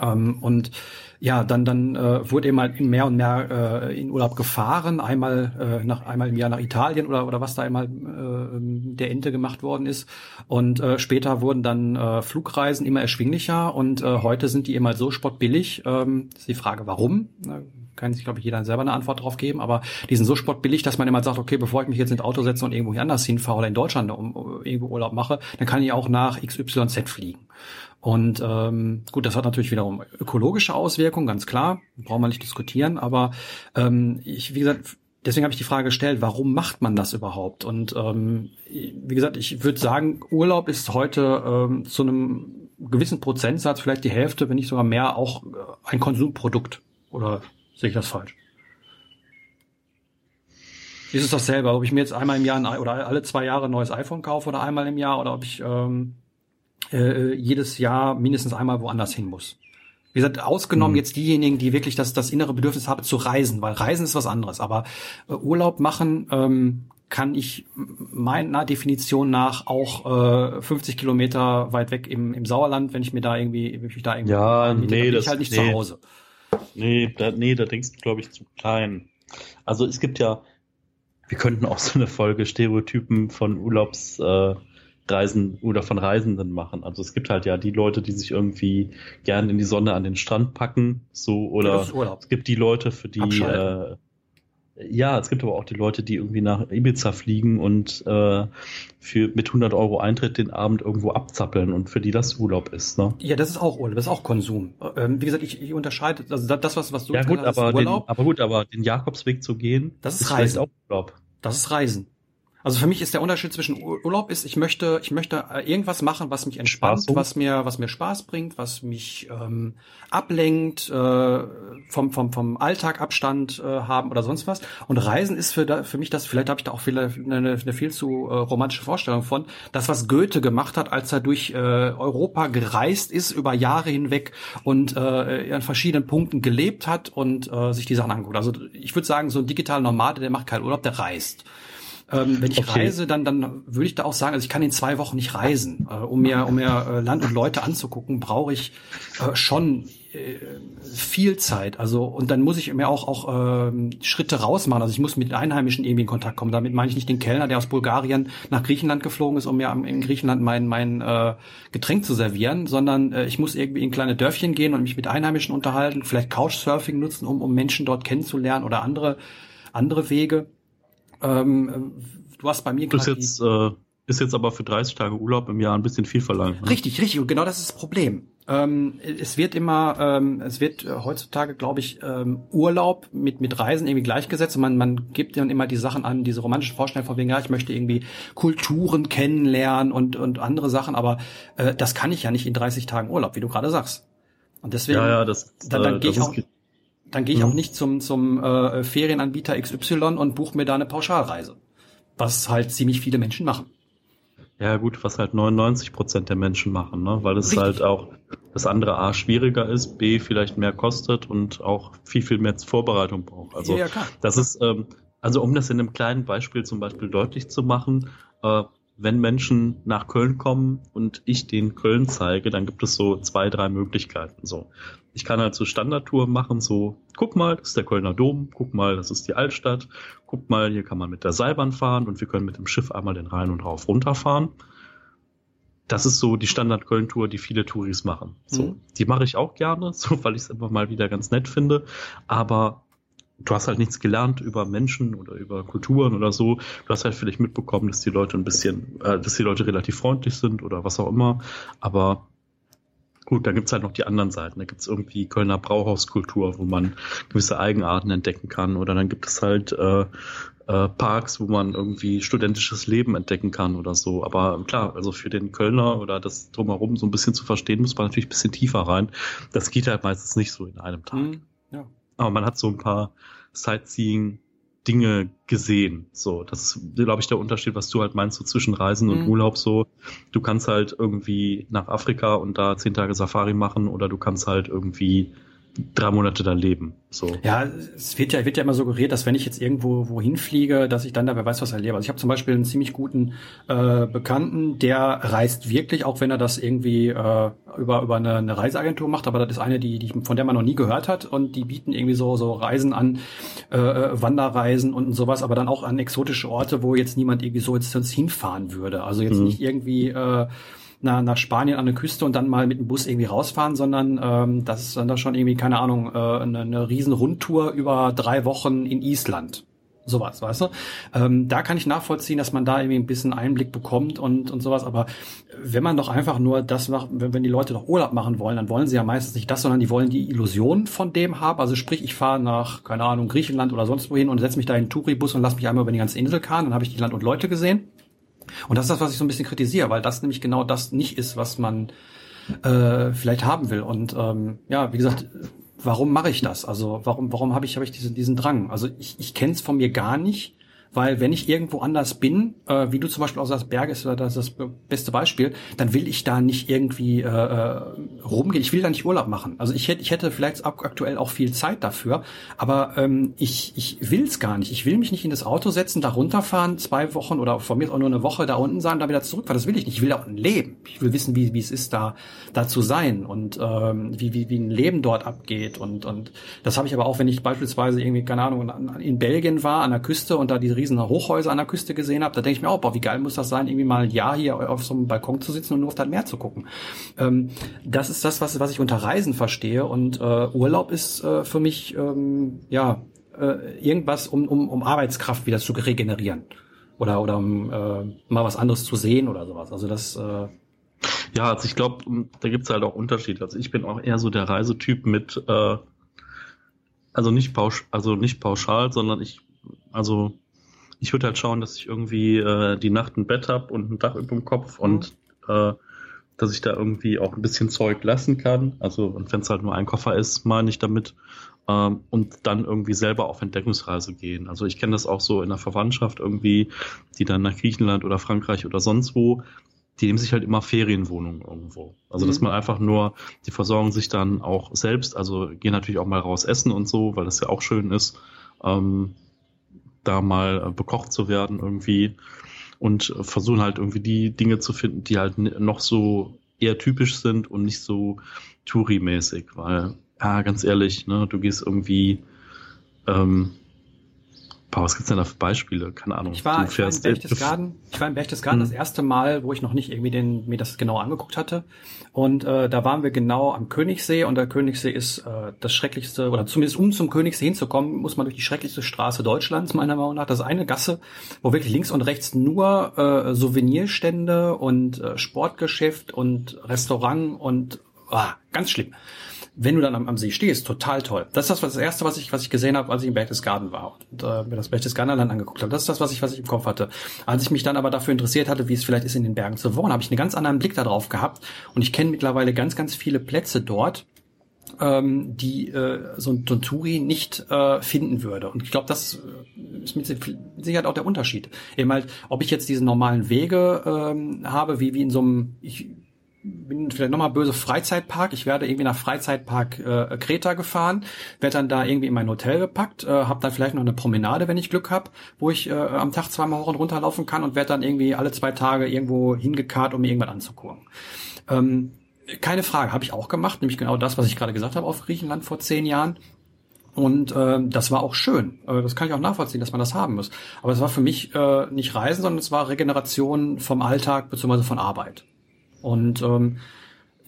Ähm, und ja, dann dann äh, wurde eben halt mehr und mehr äh, in Urlaub gefahren, einmal äh, nach einmal im Jahr nach Italien oder oder was da einmal äh, der Ente gemacht worden ist. Und äh, später wurden dann äh, Flugreisen immer erschwinglicher und äh, heute sind die halt so spottbillig. Ähm, ist die Frage, warum? Kann sich, glaube ich, jeder selber eine Antwort drauf geben, aber die sind so spottbillig, dass man immer sagt, okay, bevor ich mich jetzt ins Auto setze und irgendwo anders hinfahre oder in Deutschland um, irgendwo Urlaub mache, dann kann ich auch nach XYZ fliegen. Und ähm, gut, das hat natürlich wiederum ökologische Auswirkungen, ganz klar, brauchen wir nicht diskutieren, aber ähm, ich, wie gesagt, deswegen habe ich die Frage gestellt, warum macht man das überhaupt? Und ähm, wie gesagt, ich würde sagen, Urlaub ist heute ähm, zu einem gewissen Prozentsatz, vielleicht die Hälfte, wenn nicht sogar mehr, auch äh, ein Konsumprodukt. Oder sehe ich das falsch? Ist es dasselbe, ob ich mir jetzt einmal im Jahr ein, oder alle zwei Jahre ein neues iPhone kaufe oder einmal im Jahr oder ob ich ähm, äh, jedes Jahr mindestens einmal woanders hin muss. Wie gesagt, ausgenommen mhm. jetzt diejenigen, die wirklich das, das innere Bedürfnis haben zu reisen, weil Reisen ist was anderes. Aber äh, Urlaub machen ähm, kann ich meiner Definition nach auch äh, 50 Kilometer weit weg im, im Sauerland, wenn ich mir da irgendwie, wenn ich da irgendwie ja, nee, das, ich halt nicht nee. zu Hause. Nee, da, nee, da denkst du, glaube ich, zu klein. Also es gibt ja, wir könnten auch so eine Folge Stereotypen von Urlaubs äh, Reisen oder von Reisenden machen. Also es gibt halt ja die Leute, die sich irgendwie gern in die Sonne an den Strand packen, so oder es gibt die Leute, für die äh, ja, es gibt aber auch die Leute, die irgendwie nach Ibiza fliegen und äh, für mit 100 Euro Eintritt den Abend irgendwo abzappeln und für die das Urlaub ist. Ne? Ja, das ist auch Urlaub, das ist auch Konsum. Ähm, wie gesagt, ich, ich unterscheide, also das, was, was du ja, gut, hast, aber Urlaub. Den, aber gut, aber den Jakobsweg zu gehen, das ist, ist Reisen. auch Urlaub. Das ist Reisen. Also für mich ist der Unterschied zwischen Urlaub ist, ich möchte, ich möchte äh, irgendwas machen, was mich entspannt, was mir, was mir Spaß bringt, was mich ähm, ablenkt, äh, vom, vom, vom Alltag Abstand äh, haben oder sonst was. Und Reisen ist für, da, für mich das, vielleicht habe ich da auch viel, eine, eine viel zu äh, romantische Vorstellung von, das, was Goethe gemacht hat, als er durch äh, Europa gereist ist, über Jahre hinweg und äh, an verschiedenen Punkten gelebt hat und äh, sich die Sachen anguckt. Also ich würde sagen, so ein digitaler Nomade, der macht keinen Urlaub, der reist. Ähm, wenn ich okay. reise, dann, dann würde ich da auch sagen, also ich kann in zwei Wochen nicht reisen. Äh, um mir, um mir äh, Land und Leute anzugucken, brauche ich äh, schon äh, viel Zeit. Also und dann muss ich mir auch auch äh, Schritte rausmachen. Also ich muss mit Einheimischen irgendwie in Kontakt kommen. Damit meine ich nicht den Kellner, der aus Bulgarien nach Griechenland geflogen ist, um mir in Griechenland mein mein äh, Getränk zu servieren, sondern äh, ich muss irgendwie in kleine Dörfchen gehen und mich mit Einheimischen unterhalten, vielleicht Couchsurfing nutzen, um um Menschen dort kennenzulernen oder andere andere Wege. Ähm, du hast bei mir gerade jetzt äh, ist jetzt aber für 30 Tage Urlaub im Jahr ein bisschen viel verlangt. Ne? Richtig, richtig. Und genau das ist das Problem. Ähm, es wird immer, ähm, es wird heutzutage, glaube ich, ähm, Urlaub mit mit Reisen irgendwie gleichgesetzt. Und man man gibt dann immer die Sachen an, diese romantischen Vorstellungen von wegen, ja, ich möchte irgendwie Kulturen kennenlernen und und andere Sachen. Aber äh, das kann ich ja nicht in 30 Tagen Urlaub, wie du gerade sagst. Und deswegen, ja, ja, das, dann, dann äh, gehe ich auch, dann gehe ich auch mhm. nicht zum zum äh, Ferienanbieter XY und buche mir da eine Pauschalreise, was halt ziemlich viele Menschen machen. Ja, gut, was halt 99 Prozent der Menschen machen, ne? weil es Richtig. halt auch das andere A schwieriger ist, B vielleicht mehr kostet und auch viel, viel mehr Vorbereitung braucht. Also, ja, klar. das ist, ähm, also um das in einem kleinen Beispiel zum Beispiel deutlich zu machen, äh, wenn Menschen nach Köln kommen und ich den Köln zeige, dann gibt es so zwei, drei Möglichkeiten. So, ich kann halt so Standardtouren machen, so, guck mal, das ist der Kölner Dom, guck mal, das ist die Altstadt, guck mal, hier kann man mit der Seilbahn fahren und wir können mit dem Schiff einmal den Rhein und rauf runterfahren. Das ist so die Standard-Köln-Tour, die viele Touris machen. So, mhm. die mache ich auch gerne, <laughs> so, weil ich es einfach mal wieder ganz nett finde. Aber du hast halt nichts gelernt über Menschen oder über Kulturen oder so. Du hast halt vielleicht mitbekommen, dass die Leute ein bisschen, äh, dass die Leute relativ freundlich sind oder was auch immer. Aber gut, da gibt's halt noch die anderen Seiten. Da gibt's irgendwie Kölner Brauhauskultur, wo man gewisse Eigenarten entdecken kann. Oder dann gibt es halt äh, äh, Parks, wo man irgendwie studentisches Leben entdecken kann oder so. Aber klar, also für den Kölner oder das drumherum so ein bisschen zu verstehen, muss man natürlich ein bisschen tiefer rein. Das geht halt meistens nicht so in einem Tag. Mhm, ja. Aber man hat so ein paar Sightseeing Dinge gesehen. So, das ist, glaube ich, der Unterschied, was du halt meinst, so zwischen Reisen und mhm. Urlaub so. Du kannst halt irgendwie nach Afrika und da zehn Tage Safari machen oder du kannst halt irgendwie drei Monate da leben. So. Ja, es wird ja, wird ja immer suggeriert, dass wenn ich jetzt irgendwo wohin fliege, dass ich dann dabei weiß, was erlebe. Also ich habe zum Beispiel einen ziemlich guten äh, Bekannten, der reist wirklich, auch wenn er das irgendwie äh, über über eine, eine Reiseagentur macht, aber das ist eine, die, die von der man noch nie gehört hat und die bieten irgendwie so so Reisen an, äh, Wanderreisen und sowas, aber dann auch an exotische Orte, wo jetzt niemand irgendwie so jetzt sonst hinfahren würde. Also jetzt mhm. nicht irgendwie äh, nach, nach Spanien an der Küste und dann mal mit dem Bus irgendwie rausfahren, sondern ähm, das ist dann da schon irgendwie, keine Ahnung, äh, eine, eine riesen Rundtour über drei Wochen in Island sowas, weißt du? Ähm, da kann ich nachvollziehen, dass man da irgendwie ein bisschen Einblick bekommt und, und sowas, aber wenn man doch einfach nur das macht, wenn, wenn die Leute doch Urlaub machen wollen, dann wollen sie ja meistens nicht das, sondern die wollen die Illusion von dem haben. Also sprich, ich fahre nach, keine Ahnung, Griechenland oder sonst wohin und setze mich da in einen Touribus und lass mich einmal über die ganze Insel fahren, dann habe ich die Land und Leute gesehen. Und das ist das, was ich so ein bisschen kritisiere, weil das nämlich genau das nicht ist, was man äh, vielleicht haben will. Und ähm, ja, wie gesagt, warum mache ich das? Also warum, warum habe ich, hab ich diesen, diesen Drang? Also ich, ich kenne es von mir gar nicht, weil wenn ich irgendwo anders bin, äh, wie du zum Beispiel aus das Berg ist das, das beste Beispiel, dann will ich da nicht irgendwie äh, äh, rumgehen. Ich will da nicht Urlaub machen. Also ich hätte, ich hätte vielleicht aktuell auch viel Zeit dafür, aber ähm, ich, ich will es gar nicht. Ich will mich nicht in das Auto setzen, da runterfahren, zwei Wochen oder von mir auch nur eine Woche da unten sein, da wieder zurückfahren. Das will ich nicht. Ich will auch ein Leben. Ich will wissen, wie, wie es ist, da, da zu sein und ähm, wie, wie, wie ein Leben dort abgeht. Und, und das habe ich aber auch, wenn ich beispielsweise irgendwie, keine Ahnung, in Belgien war, an der Küste und da die riesen Hochhäuser an der Küste gesehen habe, da denke ich mir auch, boah, wie geil muss das sein, irgendwie mal ein Jahr hier auf so einem Balkon zu sitzen und nur auf das Meer zu gucken. Ähm, das ist das, was, was ich unter Reisen verstehe und äh, Urlaub ist äh, für mich, ähm, ja, äh, irgendwas, um, um, um Arbeitskraft wieder zu regenerieren oder oder um äh, mal was anderes zu sehen oder sowas. Also das äh, ja, also ich glaube, da gibt's halt auch Unterschiede. Also ich bin auch eher so der Reisetyp mit äh, also nicht pausch also nicht pauschal, sondern ich also ich würde halt schauen, dass ich irgendwie äh, die Nacht ein Bett habe und ein Dach über dem Kopf mhm. und äh, dass ich da irgendwie auch ein bisschen Zeug lassen kann. Also, und wenn es halt nur ein Koffer ist, meine ich damit. Ähm, und dann irgendwie selber auf Entdeckungsreise gehen. Also ich kenne das auch so in der Verwandtschaft irgendwie, die dann nach Griechenland oder Frankreich oder sonst wo, die nehmen sich halt immer Ferienwohnungen irgendwo. Also dass mhm. man einfach nur, die versorgen sich dann auch selbst, also gehen natürlich auch mal raus essen und so, weil das ja auch schön ist. Ähm, da mal bekocht zu werden irgendwie und versuchen halt irgendwie die Dinge zu finden, die halt noch so eher typisch sind und nicht so Touri-mäßig, weil, ja, ganz ehrlich, ne, du gehst irgendwie, ähm, Boah, was gibt's denn da für Beispiele? Keine Ahnung. Ich war, ich war in Berchtesgaden, ich war in Berchtesgaden mhm. das erste Mal, wo ich noch nicht irgendwie den, mir das genau angeguckt hatte. Und äh, da waren wir genau am Königssee und der Königssee ist äh, das schrecklichste, oder zumindest um zum Königssee hinzukommen, muss man durch die schrecklichste Straße Deutschlands, meiner Meinung nach. Das ist eine Gasse, wo wirklich links und rechts nur äh, Souvenirstände und äh, Sportgeschäft und Restaurant und ah, ganz schlimm wenn du dann am, am, See stehst, total toll. Das ist das, was das erste, was ich, was ich gesehen habe, als ich im Berchtesgaden war und äh, mir das Berchtesgadenland angeguckt habe. Das ist das, was ich, was ich im Kopf hatte. Als ich mich dann aber dafür interessiert hatte, wie es vielleicht ist, in den Bergen zu wohnen, habe ich einen ganz anderen Blick darauf gehabt. Und ich kenne mittlerweile ganz, ganz viele Plätze dort, ähm, die äh, so ein, Touri nicht äh, finden würde. Und ich glaube, das äh, ist mit Sicherheit auch der Unterschied. Eben halt, ob ich jetzt diese normalen Wege ähm, habe, wie, wie in so einem, ich bin vielleicht nochmal böse Freizeitpark. Ich werde irgendwie nach Freizeitpark äh, Kreta gefahren, werde dann da irgendwie in mein Hotel gepackt, äh, habe dann vielleicht noch eine Promenade, wenn ich Glück habe, wo ich äh, am Tag zweimal hoch und runter laufen kann und werde dann irgendwie alle zwei Tage irgendwo hingekarrt, um mir irgendwas anzugucken. Ähm, keine Frage, habe ich auch gemacht, nämlich genau das, was ich gerade gesagt habe auf Griechenland vor zehn Jahren. Und äh, das war auch schön. Äh, das kann ich auch nachvollziehen, dass man das haben muss. Aber es war für mich äh, nicht Reisen, sondern es war Regeneration vom Alltag bzw. von Arbeit. Und ähm,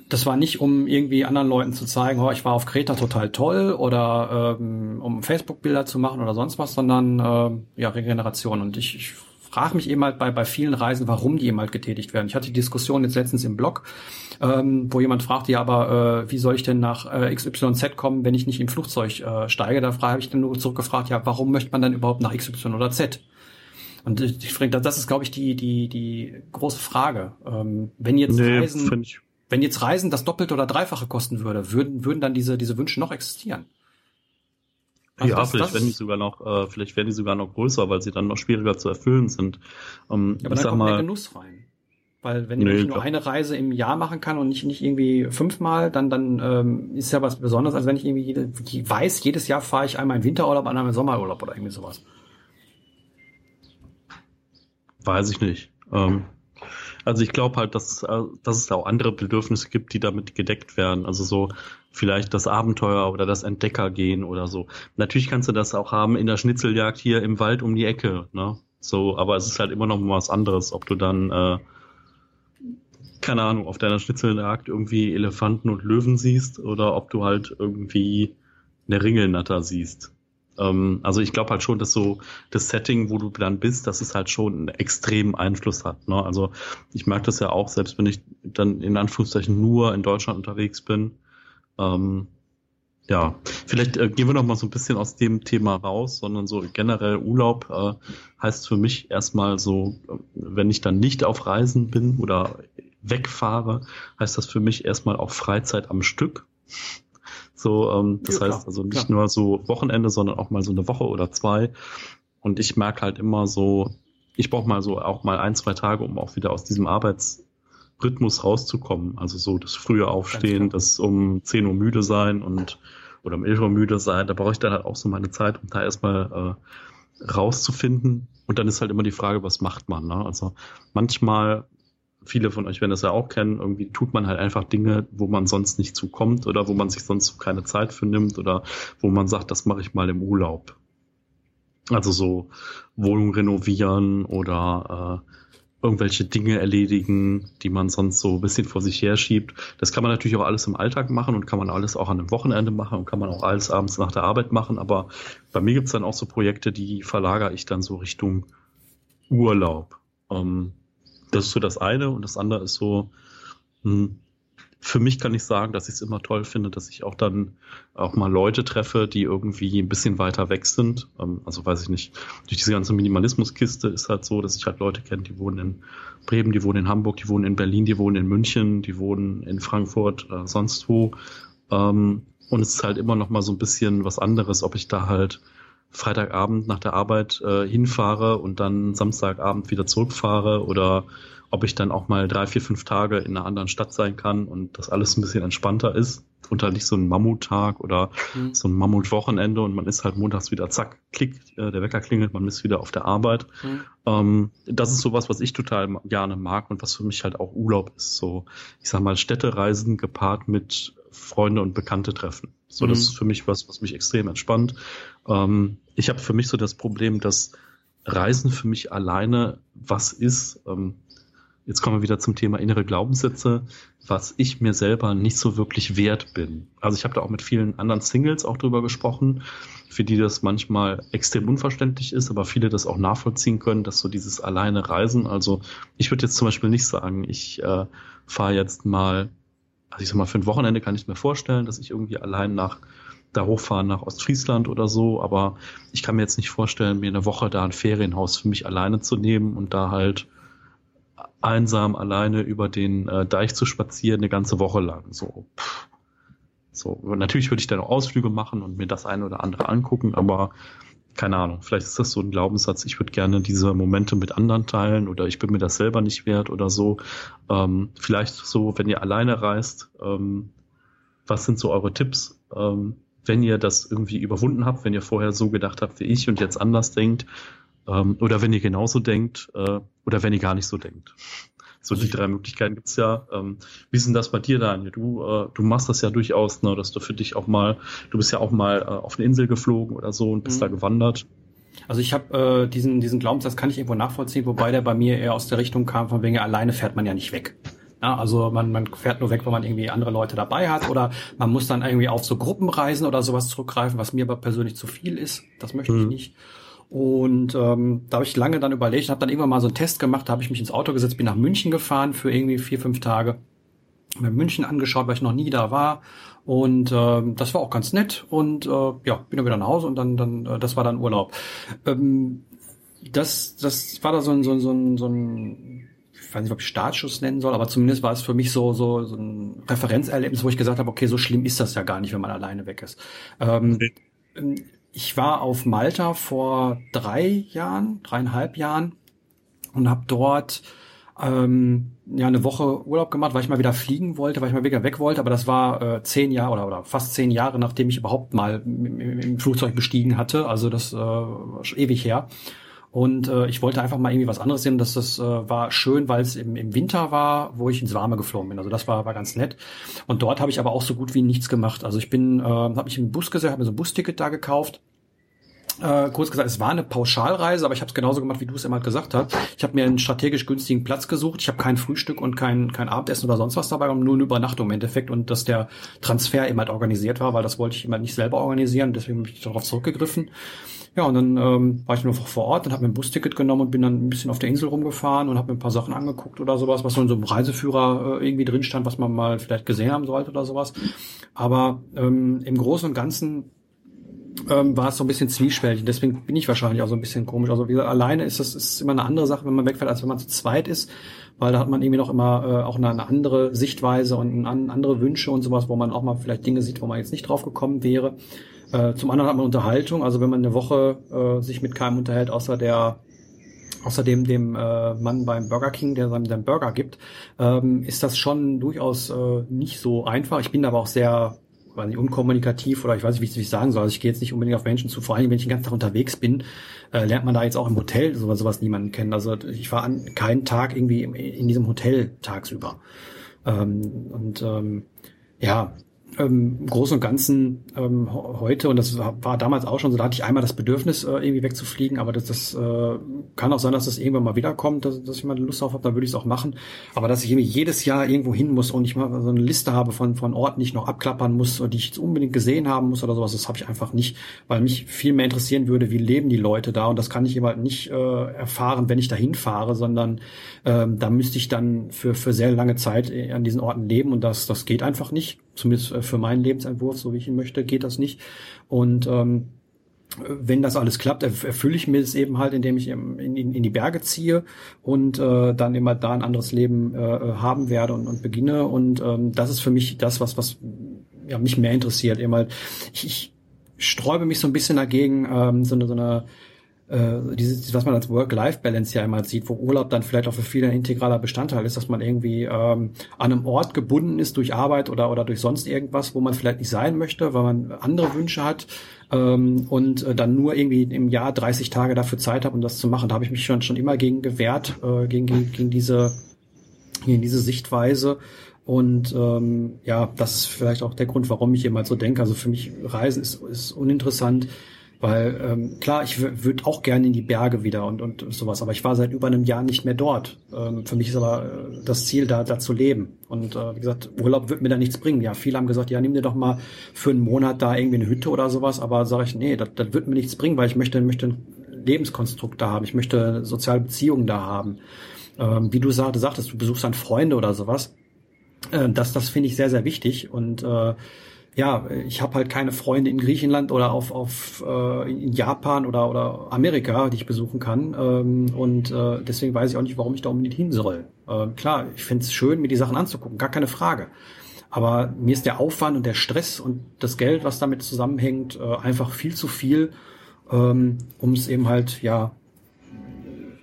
das war nicht, um irgendwie anderen Leuten zu zeigen, oh, ich war auf Kreta total toll oder ähm, um Facebook-Bilder zu machen oder sonst was, sondern äh, ja, Regeneration. Und ich, ich frage mich eben halt bei, bei vielen Reisen, warum die eben halt getätigt werden. Ich hatte die Diskussion jetzt letztens im Blog, ähm, wo jemand fragte, ja, aber äh, wie soll ich denn nach äh, XYZ kommen, wenn ich nicht im Flugzeug äh, steige? Da habe ich dann nur zurückgefragt, ja, warum möchte man dann überhaupt nach XY oder Z? Und ich denke, das ist, glaube ich, die, die, die große Frage. Ähm, wenn jetzt nee, Reisen, wenn jetzt Reisen das Doppelte oder Dreifache kosten würde, würden, würden dann diese, diese Wünsche noch existieren? Also ja, das, vielleicht das werden die sogar noch, äh, vielleicht werden die sogar noch größer, weil sie dann noch schwieriger zu erfüllen sind. Ähm, ja, aber dann kommt mal, mehr Genuss rein. Weil wenn nee, ich nur eine Reise im Jahr machen kann und nicht, nicht irgendwie fünfmal, dann, dann ähm, ist ja was Besonderes, als wenn ich irgendwie jede, weiß, jedes Jahr fahre ich einmal in Winterurlaub, einmal in Sommerurlaub oder irgendwie sowas. Weiß ich nicht. Ähm, also ich glaube halt, dass, äh, dass es auch andere Bedürfnisse gibt, die damit gedeckt werden. Also so vielleicht das Abenteuer oder das Entdeckergehen oder so. Natürlich kannst du das auch haben in der Schnitzeljagd hier im Wald um die Ecke. Ne? So, aber es ist halt immer noch was anderes, ob du dann äh, keine Ahnung, auf deiner Schnitzeljagd irgendwie Elefanten und Löwen siehst oder ob du halt irgendwie eine Ringelnatter siehst. Ähm, also ich glaube halt schon, dass so das Setting, wo du dann bist, dass es halt schon einen extremen Einfluss hat. Ne? Also ich merke das ja auch, selbst wenn ich dann in Anführungszeichen nur in Deutschland unterwegs bin. Ähm, ja, vielleicht äh, gehen wir noch mal so ein bisschen aus dem Thema raus, sondern so generell Urlaub äh, heißt für mich erstmal so, wenn ich dann nicht auf Reisen bin oder wegfahre, heißt das für mich erstmal auch Freizeit am Stück. So, ähm, das ja, heißt also nicht klar. nur so Wochenende, sondern auch mal so eine Woche oder zwei. Und ich merke halt immer so, ich brauche mal so auch mal ein, zwei Tage, um auch wieder aus diesem Arbeitsrhythmus rauszukommen. Also so das frühe Aufstehen, das um 10 Uhr müde sein und oder um 11 Uhr müde sein. Da brauche ich dann halt auch so meine Zeit, um da erstmal äh, rauszufinden. Und dann ist halt immer die Frage, was macht man? Ne? Also manchmal viele von euch werden das ja auch kennen, irgendwie tut man halt einfach Dinge, wo man sonst nicht zukommt oder wo man sich sonst keine Zeit für nimmt oder wo man sagt, das mache ich mal im Urlaub. Also so Wohnung renovieren oder äh, irgendwelche Dinge erledigen, die man sonst so ein bisschen vor sich her schiebt. Das kann man natürlich auch alles im Alltag machen und kann man alles auch an einem Wochenende machen und kann man auch alles abends nach der Arbeit machen. Aber bei mir gibt's dann auch so Projekte, die verlagere ich dann so Richtung Urlaub. Ähm, das ist so das eine und das andere ist so, hm, für mich kann ich sagen, dass ich es immer toll finde, dass ich auch dann auch mal Leute treffe, die irgendwie ein bisschen weiter weg sind. Ähm, also weiß ich nicht, durch diese ganze Minimalismuskiste ist halt so, dass ich halt Leute kenne, die wohnen in Bremen, die wohnen in Hamburg, die wohnen in Berlin, die wohnen in München, die wohnen in Frankfurt, äh, sonst wo. Ähm, und es ist halt immer noch mal so ein bisschen was anderes, ob ich da halt Freitagabend nach der Arbeit äh, hinfahre und dann Samstagabend wieder zurückfahre oder ob ich dann auch mal drei, vier, fünf Tage in einer anderen Stadt sein kann und das alles ein bisschen entspannter ist und halt nicht so ein Mammuttag oder mhm. so ein Mammutwochenende und man ist halt montags wieder zack, klick, äh, der Wecker klingelt, man ist wieder auf der Arbeit. Mhm. Ähm, das ist sowas, was ich total gerne mag und was für mich halt auch Urlaub ist. So, ich sag mal, Städtereisen gepaart mit Freunde und Bekannte treffen. So, mhm. das ist für mich was, was mich extrem entspannt. Ähm, ich habe für mich so das Problem, dass Reisen für mich alleine was ist. Ähm, jetzt kommen wir wieder zum Thema innere Glaubenssätze, was ich mir selber nicht so wirklich wert bin. Also ich habe da auch mit vielen anderen Singles auch drüber gesprochen, für die das manchmal extrem unverständlich ist, aber viele das auch nachvollziehen können, dass so dieses alleine Reisen, also ich würde jetzt zum Beispiel nicht sagen, ich äh, fahre jetzt mal, also ich sag mal, für ein Wochenende kann ich mir vorstellen, dass ich irgendwie allein nach da hochfahren nach Ostfriesland oder so, aber ich kann mir jetzt nicht vorstellen, mir eine Woche da ein Ferienhaus für mich alleine zu nehmen und da halt einsam alleine über den äh, Deich zu spazieren, eine ganze Woche lang. So, so. natürlich würde ich dann auch Ausflüge machen und mir das eine oder andere angucken, aber keine Ahnung, vielleicht ist das so ein Glaubenssatz, ich würde gerne diese Momente mit anderen teilen oder ich bin mir das selber nicht wert oder so. Ähm, vielleicht so, wenn ihr alleine reist, ähm, was sind so eure Tipps, ähm, wenn ihr das irgendwie überwunden habt, wenn ihr vorher so gedacht habt wie ich und jetzt anders denkt, ähm, oder wenn ihr genauso denkt, äh, oder wenn ihr gar nicht so denkt. So die drei Möglichkeiten gibt's ja. Ähm, wie ist denn das bei dir, Daniel? Du, äh, du machst das ja durchaus, ne, dass du für dich auch mal, du bist ja auch mal äh, auf eine Insel geflogen oder so und bist mhm. da gewandert. Also ich habe äh, diesen diesen Glaubenssatz kann ich irgendwo nachvollziehen, wobei der bei mir eher aus der Richtung kam, von wegen alleine fährt man ja nicht weg. Ja, also man, man fährt nur weg, wenn man irgendwie andere Leute dabei hat oder man muss dann irgendwie auf so Gruppenreisen oder sowas zurückgreifen, was mir aber persönlich zu viel ist. Das möchte mhm. ich nicht. Und ähm, da habe ich lange dann überlegt, habe dann irgendwann mal so einen Test gemacht, da habe ich mich ins Auto gesetzt, bin nach München gefahren für irgendwie vier, fünf Tage. Mir München angeschaut, weil ich noch nie da war. Und ähm, das war auch ganz nett. Und äh, ja, bin dann wieder nach Hause und dann, dann, äh, das war dann Urlaub. Ähm, das, das war da so ein, so ein, so ein, so ein ich weiß nicht, ob ich Startschuss nennen soll, aber zumindest war es für mich so, so, so ein Referenzerlebnis, wo ich gesagt habe, okay, so schlimm ist das ja gar nicht, wenn man alleine weg ist. Ähm. Ich war auf Malta vor drei Jahren, dreieinhalb Jahren und habe dort ähm, ja eine Woche Urlaub gemacht, weil ich mal wieder fliegen wollte, weil ich mal wieder weg wollte. Aber das war äh, zehn Jahre oder, oder fast zehn Jahre, nachdem ich überhaupt mal im, im Flugzeug bestiegen hatte. Also das äh, war schon ewig her. Und äh, ich wollte einfach mal irgendwie was anderes sehen. Das, das äh, war schön, weil es im, im Winter war, wo ich ins Warme geflogen bin. Also das war, war ganz nett. Und dort habe ich aber auch so gut wie nichts gemacht. Also ich bin, äh, habe mich im Bus gesetzt, habe mir so ein Busticket da gekauft. Äh, kurz gesagt, es war eine Pauschalreise, aber ich habe es genauso gemacht, wie du es immer gesagt hast. Ich habe mir einen strategisch günstigen Platz gesucht. Ich habe kein Frühstück und kein, kein Abendessen oder sonst was dabei, und nur eine Übernachtung im Endeffekt und dass der Transfer immer halt organisiert war, weil das wollte ich immer nicht selber organisieren. Deswegen habe ich darauf zurückgegriffen. Ja, und dann ähm, war ich nur vor Ort und habe mir ein Busticket genommen und bin dann ein bisschen auf der Insel rumgefahren und habe mir ein paar Sachen angeguckt oder sowas, was so in so einem Reiseführer äh, irgendwie drin stand, was man mal vielleicht gesehen haben sollte oder sowas. Aber ähm, im Großen und Ganzen ähm, war es so ein bisschen zwiespältig. Deswegen bin ich wahrscheinlich auch so ein bisschen komisch. Also wie gesagt, alleine ist das ist immer eine andere Sache, wenn man wegfährt, als wenn man zu zweit ist, weil da hat man irgendwie noch immer äh, auch eine, eine andere Sichtweise und eine andere Wünsche und sowas, wo man auch mal vielleicht Dinge sieht, wo man jetzt nicht drauf gekommen wäre. Äh, zum anderen hat man Unterhaltung, also wenn man eine Woche äh, sich mit keinem unterhält, außer der außerdem dem äh, Mann beim Burger King, der seinem den Burger gibt, ähm, ist das schon durchaus äh, nicht so einfach. Ich bin aber auch sehr weiß nicht, unkommunikativ oder ich weiß nicht, wie ich es sagen soll. Also ich gehe jetzt nicht unbedingt auf Menschen zu, vor allem wenn ich den ganzen Tag unterwegs bin, äh, lernt man da jetzt auch im Hotel sowas, sowas niemanden kennen. Also ich war an keinen Tag irgendwie in, in diesem Hotel tagsüber. Ähm, und ähm, ja, ähm, im Großen und Ganzen ähm, heute, und das war damals auch schon so, da hatte ich einmal das Bedürfnis, äh, irgendwie wegzufliegen, aber das, das äh, kann auch sein, dass das irgendwann mal wiederkommt, dass, dass ich mal Lust drauf habe, dann würde ich es auch machen. Aber dass ich irgendwie jedes Jahr irgendwo hin muss und ich mal so eine Liste habe von, von Orten, die ich noch abklappern muss, die ich jetzt unbedingt gesehen haben muss oder sowas, das habe ich einfach nicht, weil mich viel mehr interessieren würde, wie leben die Leute da und das kann ich eben halt nicht äh, erfahren, wenn ich da hinfahre, sondern ähm, da müsste ich dann für, für sehr lange Zeit äh, an diesen Orten leben und das, das geht einfach nicht zumindest äh, für meinen Lebensentwurf, so wie ich ihn möchte, geht das nicht. Und ähm, wenn das alles klappt, erfülle ich mir es eben halt, indem ich in, in, in die Berge ziehe und äh, dann immer da ein anderes Leben äh, haben werde und, und beginne. Und ähm, das ist für mich das, was, was ja, mich mehr interessiert. Eben halt, ich, ich sträube mich so ein bisschen dagegen, ähm, so eine, so eine äh, dieses, was man als Work-Life-Balance ja immer sieht, wo Urlaub dann vielleicht auch für viele ein integraler Bestandteil ist, dass man irgendwie ähm, an einem Ort gebunden ist durch Arbeit oder, oder durch sonst irgendwas, wo man vielleicht nicht sein möchte, weil man andere Wünsche hat ähm, und äh, dann nur irgendwie im Jahr 30 Tage dafür Zeit hat, um das zu machen. Da habe ich mich schon, schon immer gegen gewehrt, äh, gegen, gegen, gegen diese gegen diese Sichtweise. Und ähm, ja, das ist vielleicht auch der Grund, warum ich immer so denke. Also für mich Reisen ist, ist uninteressant. Weil ähm, klar, ich würde auch gerne in die Berge wieder und, und sowas, aber ich war seit über einem Jahr nicht mehr dort. Ähm, für mich ist aber äh, das Ziel, da, da zu leben. Und äh, wie gesagt, Urlaub wird mir da nichts bringen. Ja, viele haben gesagt, ja, nimm dir doch mal für einen Monat da irgendwie eine Hütte oder sowas, aber sage ich, nee, das, das wird mir nichts bringen, weil ich möchte, möchte ein Lebenskonstrukt da haben, ich möchte soziale Beziehungen da haben. Ähm, wie du sagte, sagtest, du besuchst dann Freunde oder sowas. Äh, das das finde ich sehr, sehr wichtig. Und äh, ja, ich habe halt keine Freunde in Griechenland oder auf, auf äh, in Japan oder, oder Amerika, die ich besuchen kann. Ähm, und äh, deswegen weiß ich auch nicht, warum ich da unbedingt hin soll. Äh, klar, ich finde es schön, mir die Sachen anzugucken, gar keine Frage. Aber mir ist der Aufwand und der Stress und das Geld, was damit zusammenhängt, äh, einfach viel zu viel, ähm, um es eben halt ja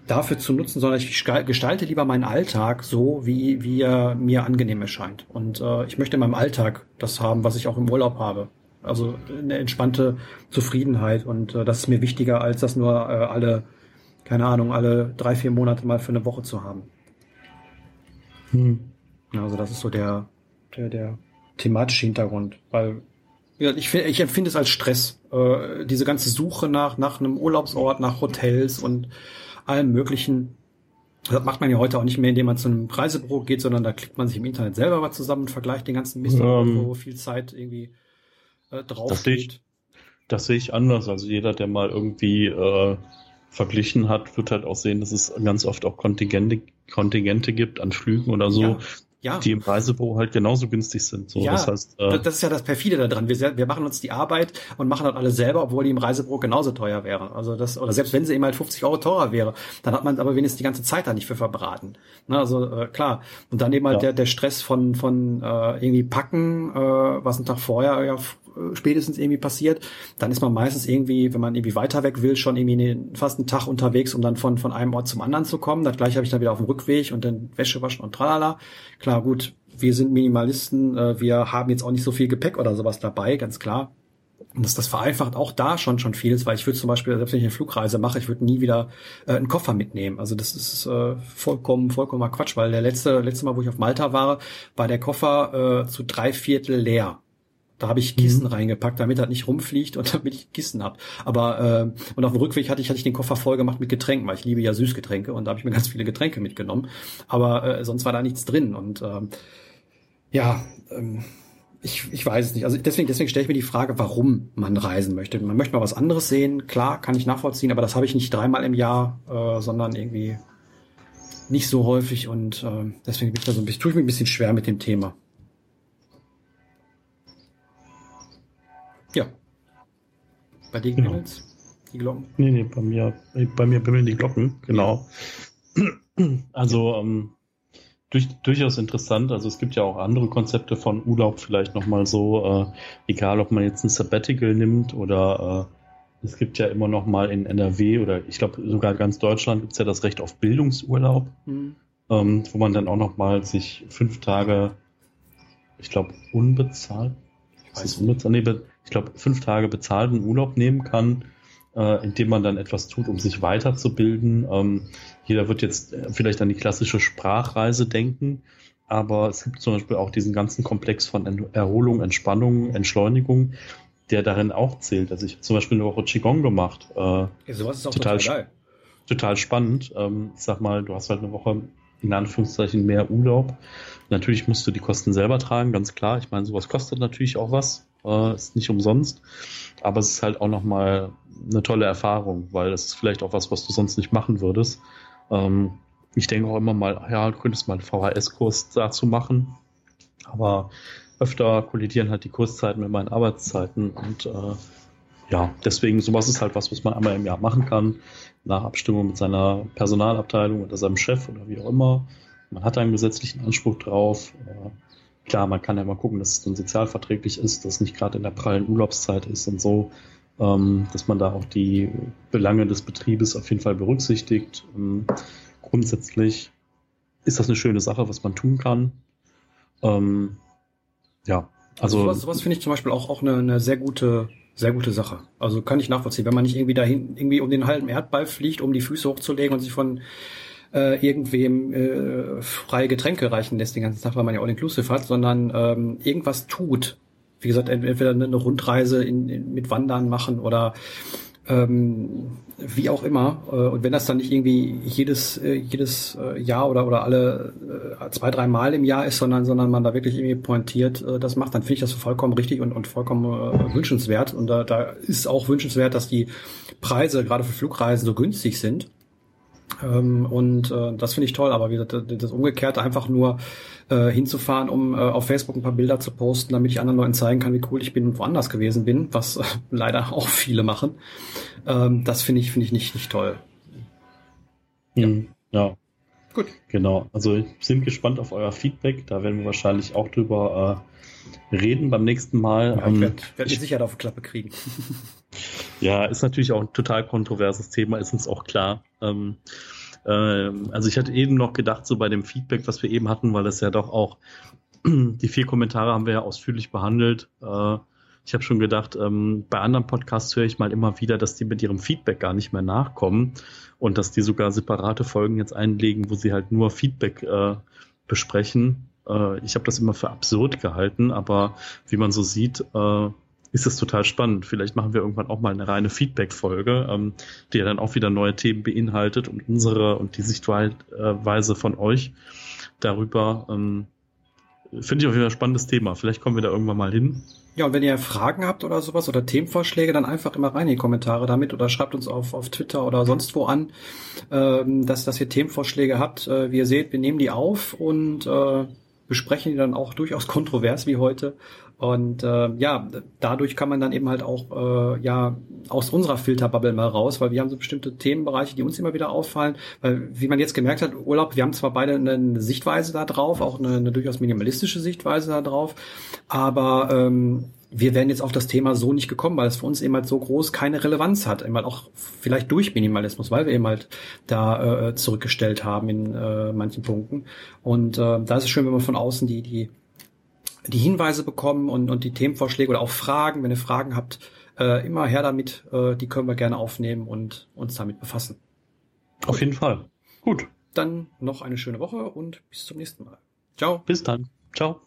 dafür zu nutzen, sondern ich gestalte lieber meinen Alltag so, wie, wie er mir angenehm erscheint. Und äh, ich möchte in meinem Alltag das haben, was ich auch im Urlaub habe. Also eine entspannte Zufriedenheit. Und äh, das ist mir wichtiger, als das nur äh, alle, keine Ahnung, alle drei, vier Monate mal für eine Woche zu haben. Hm. Also das ist so der, der, der thematische Hintergrund. Weil ja, ich, ich empfinde es als Stress. Äh, diese ganze Suche nach, nach einem Urlaubsort, nach Hotels und allem möglichen. Das macht man ja heute auch nicht mehr, indem man zu einem Reisebüro geht, sondern da klickt man sich im Internet selber was zusammen und vergleicht den ganzen Mist, ähm, wo viel Zeit irgendwie äh, drauf das geht. Ich, das sehe ich anders. Also jeder, der mal irgendwie äh, verglichen hat, wird halt auch sehen, dass es ganz oft auch Kontingente, Kontingente gibt an Flügen oder so, ja ja. die im Reisebüro halt genauso günstig sind. So, ja, das, heißt, äh, das ist ja das perfide daran. Wir, wir machen uns die Arbeit und machen das alles selber, obwohl die im Reisebüro genauso teuer wäre. Also das oder selbst wenn sie eben halt 50 Euro teurer wäre, dann hat man aber wenigstens die ganze Zeit da nicht für verbraten. Ne, also äh, klar. Und dann eben halt ja. der, der Stress von von äh, irgendwie packen, äh, was ein Tag vorher ja spätestens irgendwie passiert, dann ist man meistens irgendwie, wenn man irgendwie weiter weg will, schon irgendwie fast einen Tag unterwegs, um dann von, von einem Ort zum anderen zu kommen. Das gleiche habe ich dann wieder auf dem Rückweg und dann Wäsche waschen und tralala. Klar, gut, wir sind Minimalisten, äh, wir haben jetzt auch nicht so viel Gepäck oder sowas dabei, ganz klar. Und das, das vereinfacht auch da schon schon vieles, weil ich würde zum Beispiel, selbst wenn ich eine Flugreise mache, ich würde nie wieder äh, einen Koffer mitnehmen. Also das ist äh, vollkommen, vollkommen Quatsch, weil der letzte, letzte Mal, wo ich auf Malta war, war der Koffer äh, zu drei Viertel leer. Da habe ich Kissen mhm. reingepackt, damit er nicht rumfliegt und <laughs> damit ich Kissen hab. Aber äh, und auf dem Rückweg hatte ich hatte ich den Koffer voll gemacht mit Getränken, weil ich liebe ja Süßgetränke und da habe ich mir <laughs> ganz viele Getränke mitgenommen. Aber äh, sonst war da nichts drin und ähm, ja, ähm, ich, ich weiß es nicht. Also deswegen, deswegen stelle ich mir die Frage, warum man reisen möchte. Man möchte mal was anderes sehen, klar, kann ich nachvollziehen, aber das habe ich nicht dreimal im Jahr, äh, sondern irgendwie nicht so häufig und äh, deswegen bin ich da so ein bisschen, tue ich mir ein bisschen schwer mit dem Thema. Bei dir genau. die Glocken? Nee, nee, bei mir, bei mir bimmeln die Glocken, genau. Also, ähm, durch, durchaus interessant. Also es gibt ja auch andere Konzepte von Urlaub vielleicht nochmal so, äh, egal ob man jetzt ein Sabbatical nimmt oder äh, es gibt ja immer noch mal in NRW oder ich glaube sogar ganz Deutschland gibt es ja das Recht auf Bildungsurlaub, mhm. ähm, wo man dann auch noch mal sich fünf Tage, ich glaube unbezahlt, ist es unbezahlt? Nee, ich glaube, fünf Tage bezahlten Urlaub nehmen kann, äh, indem man dann etwas tut, um sich weiterzubilden. Ähm, jeder wird jetzt äh, vielleicht an die klassische Sprachreise denken, aber es gibt zum Beispiel auch diesen ganzen Komplex von Erholung, Entspannung, Entschleunigung, der darin auch zählt. Also ich habe zum Beispiel eine Woche Qigong gemacht. Äh, ja, sowas ist auch total, total geil. Total spannend. Ähm, ich sag mal, du hast halt eine Woche in Anführungszeichen mehr Urlaub. Natürlich musst du die Kosten selber tragen, ganz klar. Ich meine, sowas kostet natürlich auch was äh, ist nicht umsonst. Aber es ist halt auch nochmal eine tolle Erfahrung, weil es ist vielleicht auch was, was du sonst nicht machen würdest. Ähm, ich denke auch immer mal, ja, du könntest mal einen VHS-Kurs dazu machen. Aber öfter kollidieren halt die Kurszeiten mit meinen Arbeitszeiten und äh, ja, deswegen sowas ist halt was, was man einmal im Jahr machen kann, nach Abstimmung mit seiner Personalabteilung oder seinem Chef oder wie auch immer. Man hat einen gesetzlichen Anspruch drauf. Äh, Klar, man kann ja mal gucken, dass es dann sozialverträglich ist, dass es nicht gerade in der prallen Urlaubszeit ist und so. ähm, dass man da auch die Belange des Betriebes auf jeden Fall berücksichtigt. Ähm, grundsätzlich ist das eine schöne Sache, was man tun kann. Ähm, ja, also, also sowas finde ich zum Beispiel auch, auch eine, eine sehr gute sehr gute Sache. Also kann ich nachvollziehen, wenn man nicht irgendwie dahin irgendwie um den halben Erdball fliegt, um die Füße hochzulegen und sich von äh, irgendwem äh, freie Getränke reichen lässt den ganzen Tag, weil man ja all inclusive hat, sondern ähm, irgendwas tut. Wie gesagt, entweder eine Rundreise in, in, mit Wandern machen oder ähm, wie auch immer. Äh, und wenn das dann nicht irgendwie jedes, äh, jedes äh, Jahr oder, oder alle zwei, drei Mal im Jahr ist, sondern, sondern man da wirklich irgendwie pointiert das macht, dann finde ich das vollkommen richtig und, und vollkommen äh, wünschenswert. Und da, da ist auch wünschenswert, dass die Preise gerade für Flugreisen so günstig sind. Ähm, und äh, das finde ich toll, aber wie gesagt, das Umgekehrte einfach nur äh, hinzufahren, um äh, auf Facebook ein paar Bilder zu posten, damit ich anderen Leuten zeigen kann, wie cool ich bin und woanders gewesen bin, was äh, <laughs> leider auch viele machen. Ähm, das finde ich, finde ich nicht, nicht toll. Ja. Mhm, ja. Gut. Genau. Also sind gespannt auf euer Feedback. Da werden wir wahrscheinlich auch drüber äh, reden beim nächsten Mal. Ja, ich ähm, werde werd mich sicher auf Klappe kriegen. <laughs> ja, ist natürlich auch ein total kontroverses Thema, ist uns auch klar. Ähm, ähm, also ich hatte eben noch gedacht, so bei dem Feedback, was wir eben hatten, weil das ja doch auch, <clears throat> die vier Kommentare haben wir ja ausführlich behandelt. Äh, ich habe schon gedacht, ähm, bei anderen Podcasts höre ich mal immer wieder, dass die mit ihrem Feedback gar nicht mehr nachkommen und dass die sogar separate Folgen jetzt einlegen, wo sie halt nur Feedback äh, besprechen. Äh, ich habe das immer für absurd gehalten, aber wie man so sieht, äh, ist das total spannend. Vielleicht machen wir irgendwann auch mal eine reine Feedback-Folge, ähm, die ja dann auch wieder neue Themen beinhaltet und unsere und die Sichtweise von euch darüber. Ähm, Finde ich auch wieder ein spannendes Thema. Vielleicht kommen wir da irgendwann mal hin. Ja, und wenn ihr Fragen habt oder sowas oder Themenvorschläge, dann einfach immer rein in die Kommentare damit oder schreibt uns auf, auf Twitter oder sonst wo an, ähm, dass, dass ihr Themenvorschläge habt. Äh, wie ihr seht, wir nehmen die auf und äh, besprechen die dann auch durchaus kontrovers wie heute und äh, ja, dadurch kann man dann eben halt auch äh, ja aus unserer Filterbubble mal raus, weil wir haben so bestimmte Themenbereiche, die uns immer wieder auffallen. Weil, wie man jetzt gemerkt hat, Urlaub, wir haben zwar beide eine Sichtweise da drauf, auch eine, eine durchaus minimalistische Sichtweise da drauf, aber ähm, wir wären jetzt auf das Thema so nicht gekommen, weil es für uns eben halt so groß keine Relevanz hat. Eben halt auch vielleicht durch Minimalismus, weil wir eben halt da äh, zurückgestellt haben in äh, manchen Punkten. Und äh, da ist es schön, wenn man von außen die, die die Hinweise bekommen und, und die Themenvorschläge oder auch Fragen. Wenn ihr Fragen habt, äh, immer her damit. Äh, die können wir gerne aufnehmen und uns damit befassen. Auf jeden Fall. Gut. Dann noch eine schöne Woche und bis zum nächsten Mal. Ciao. Bis dann. Ciao.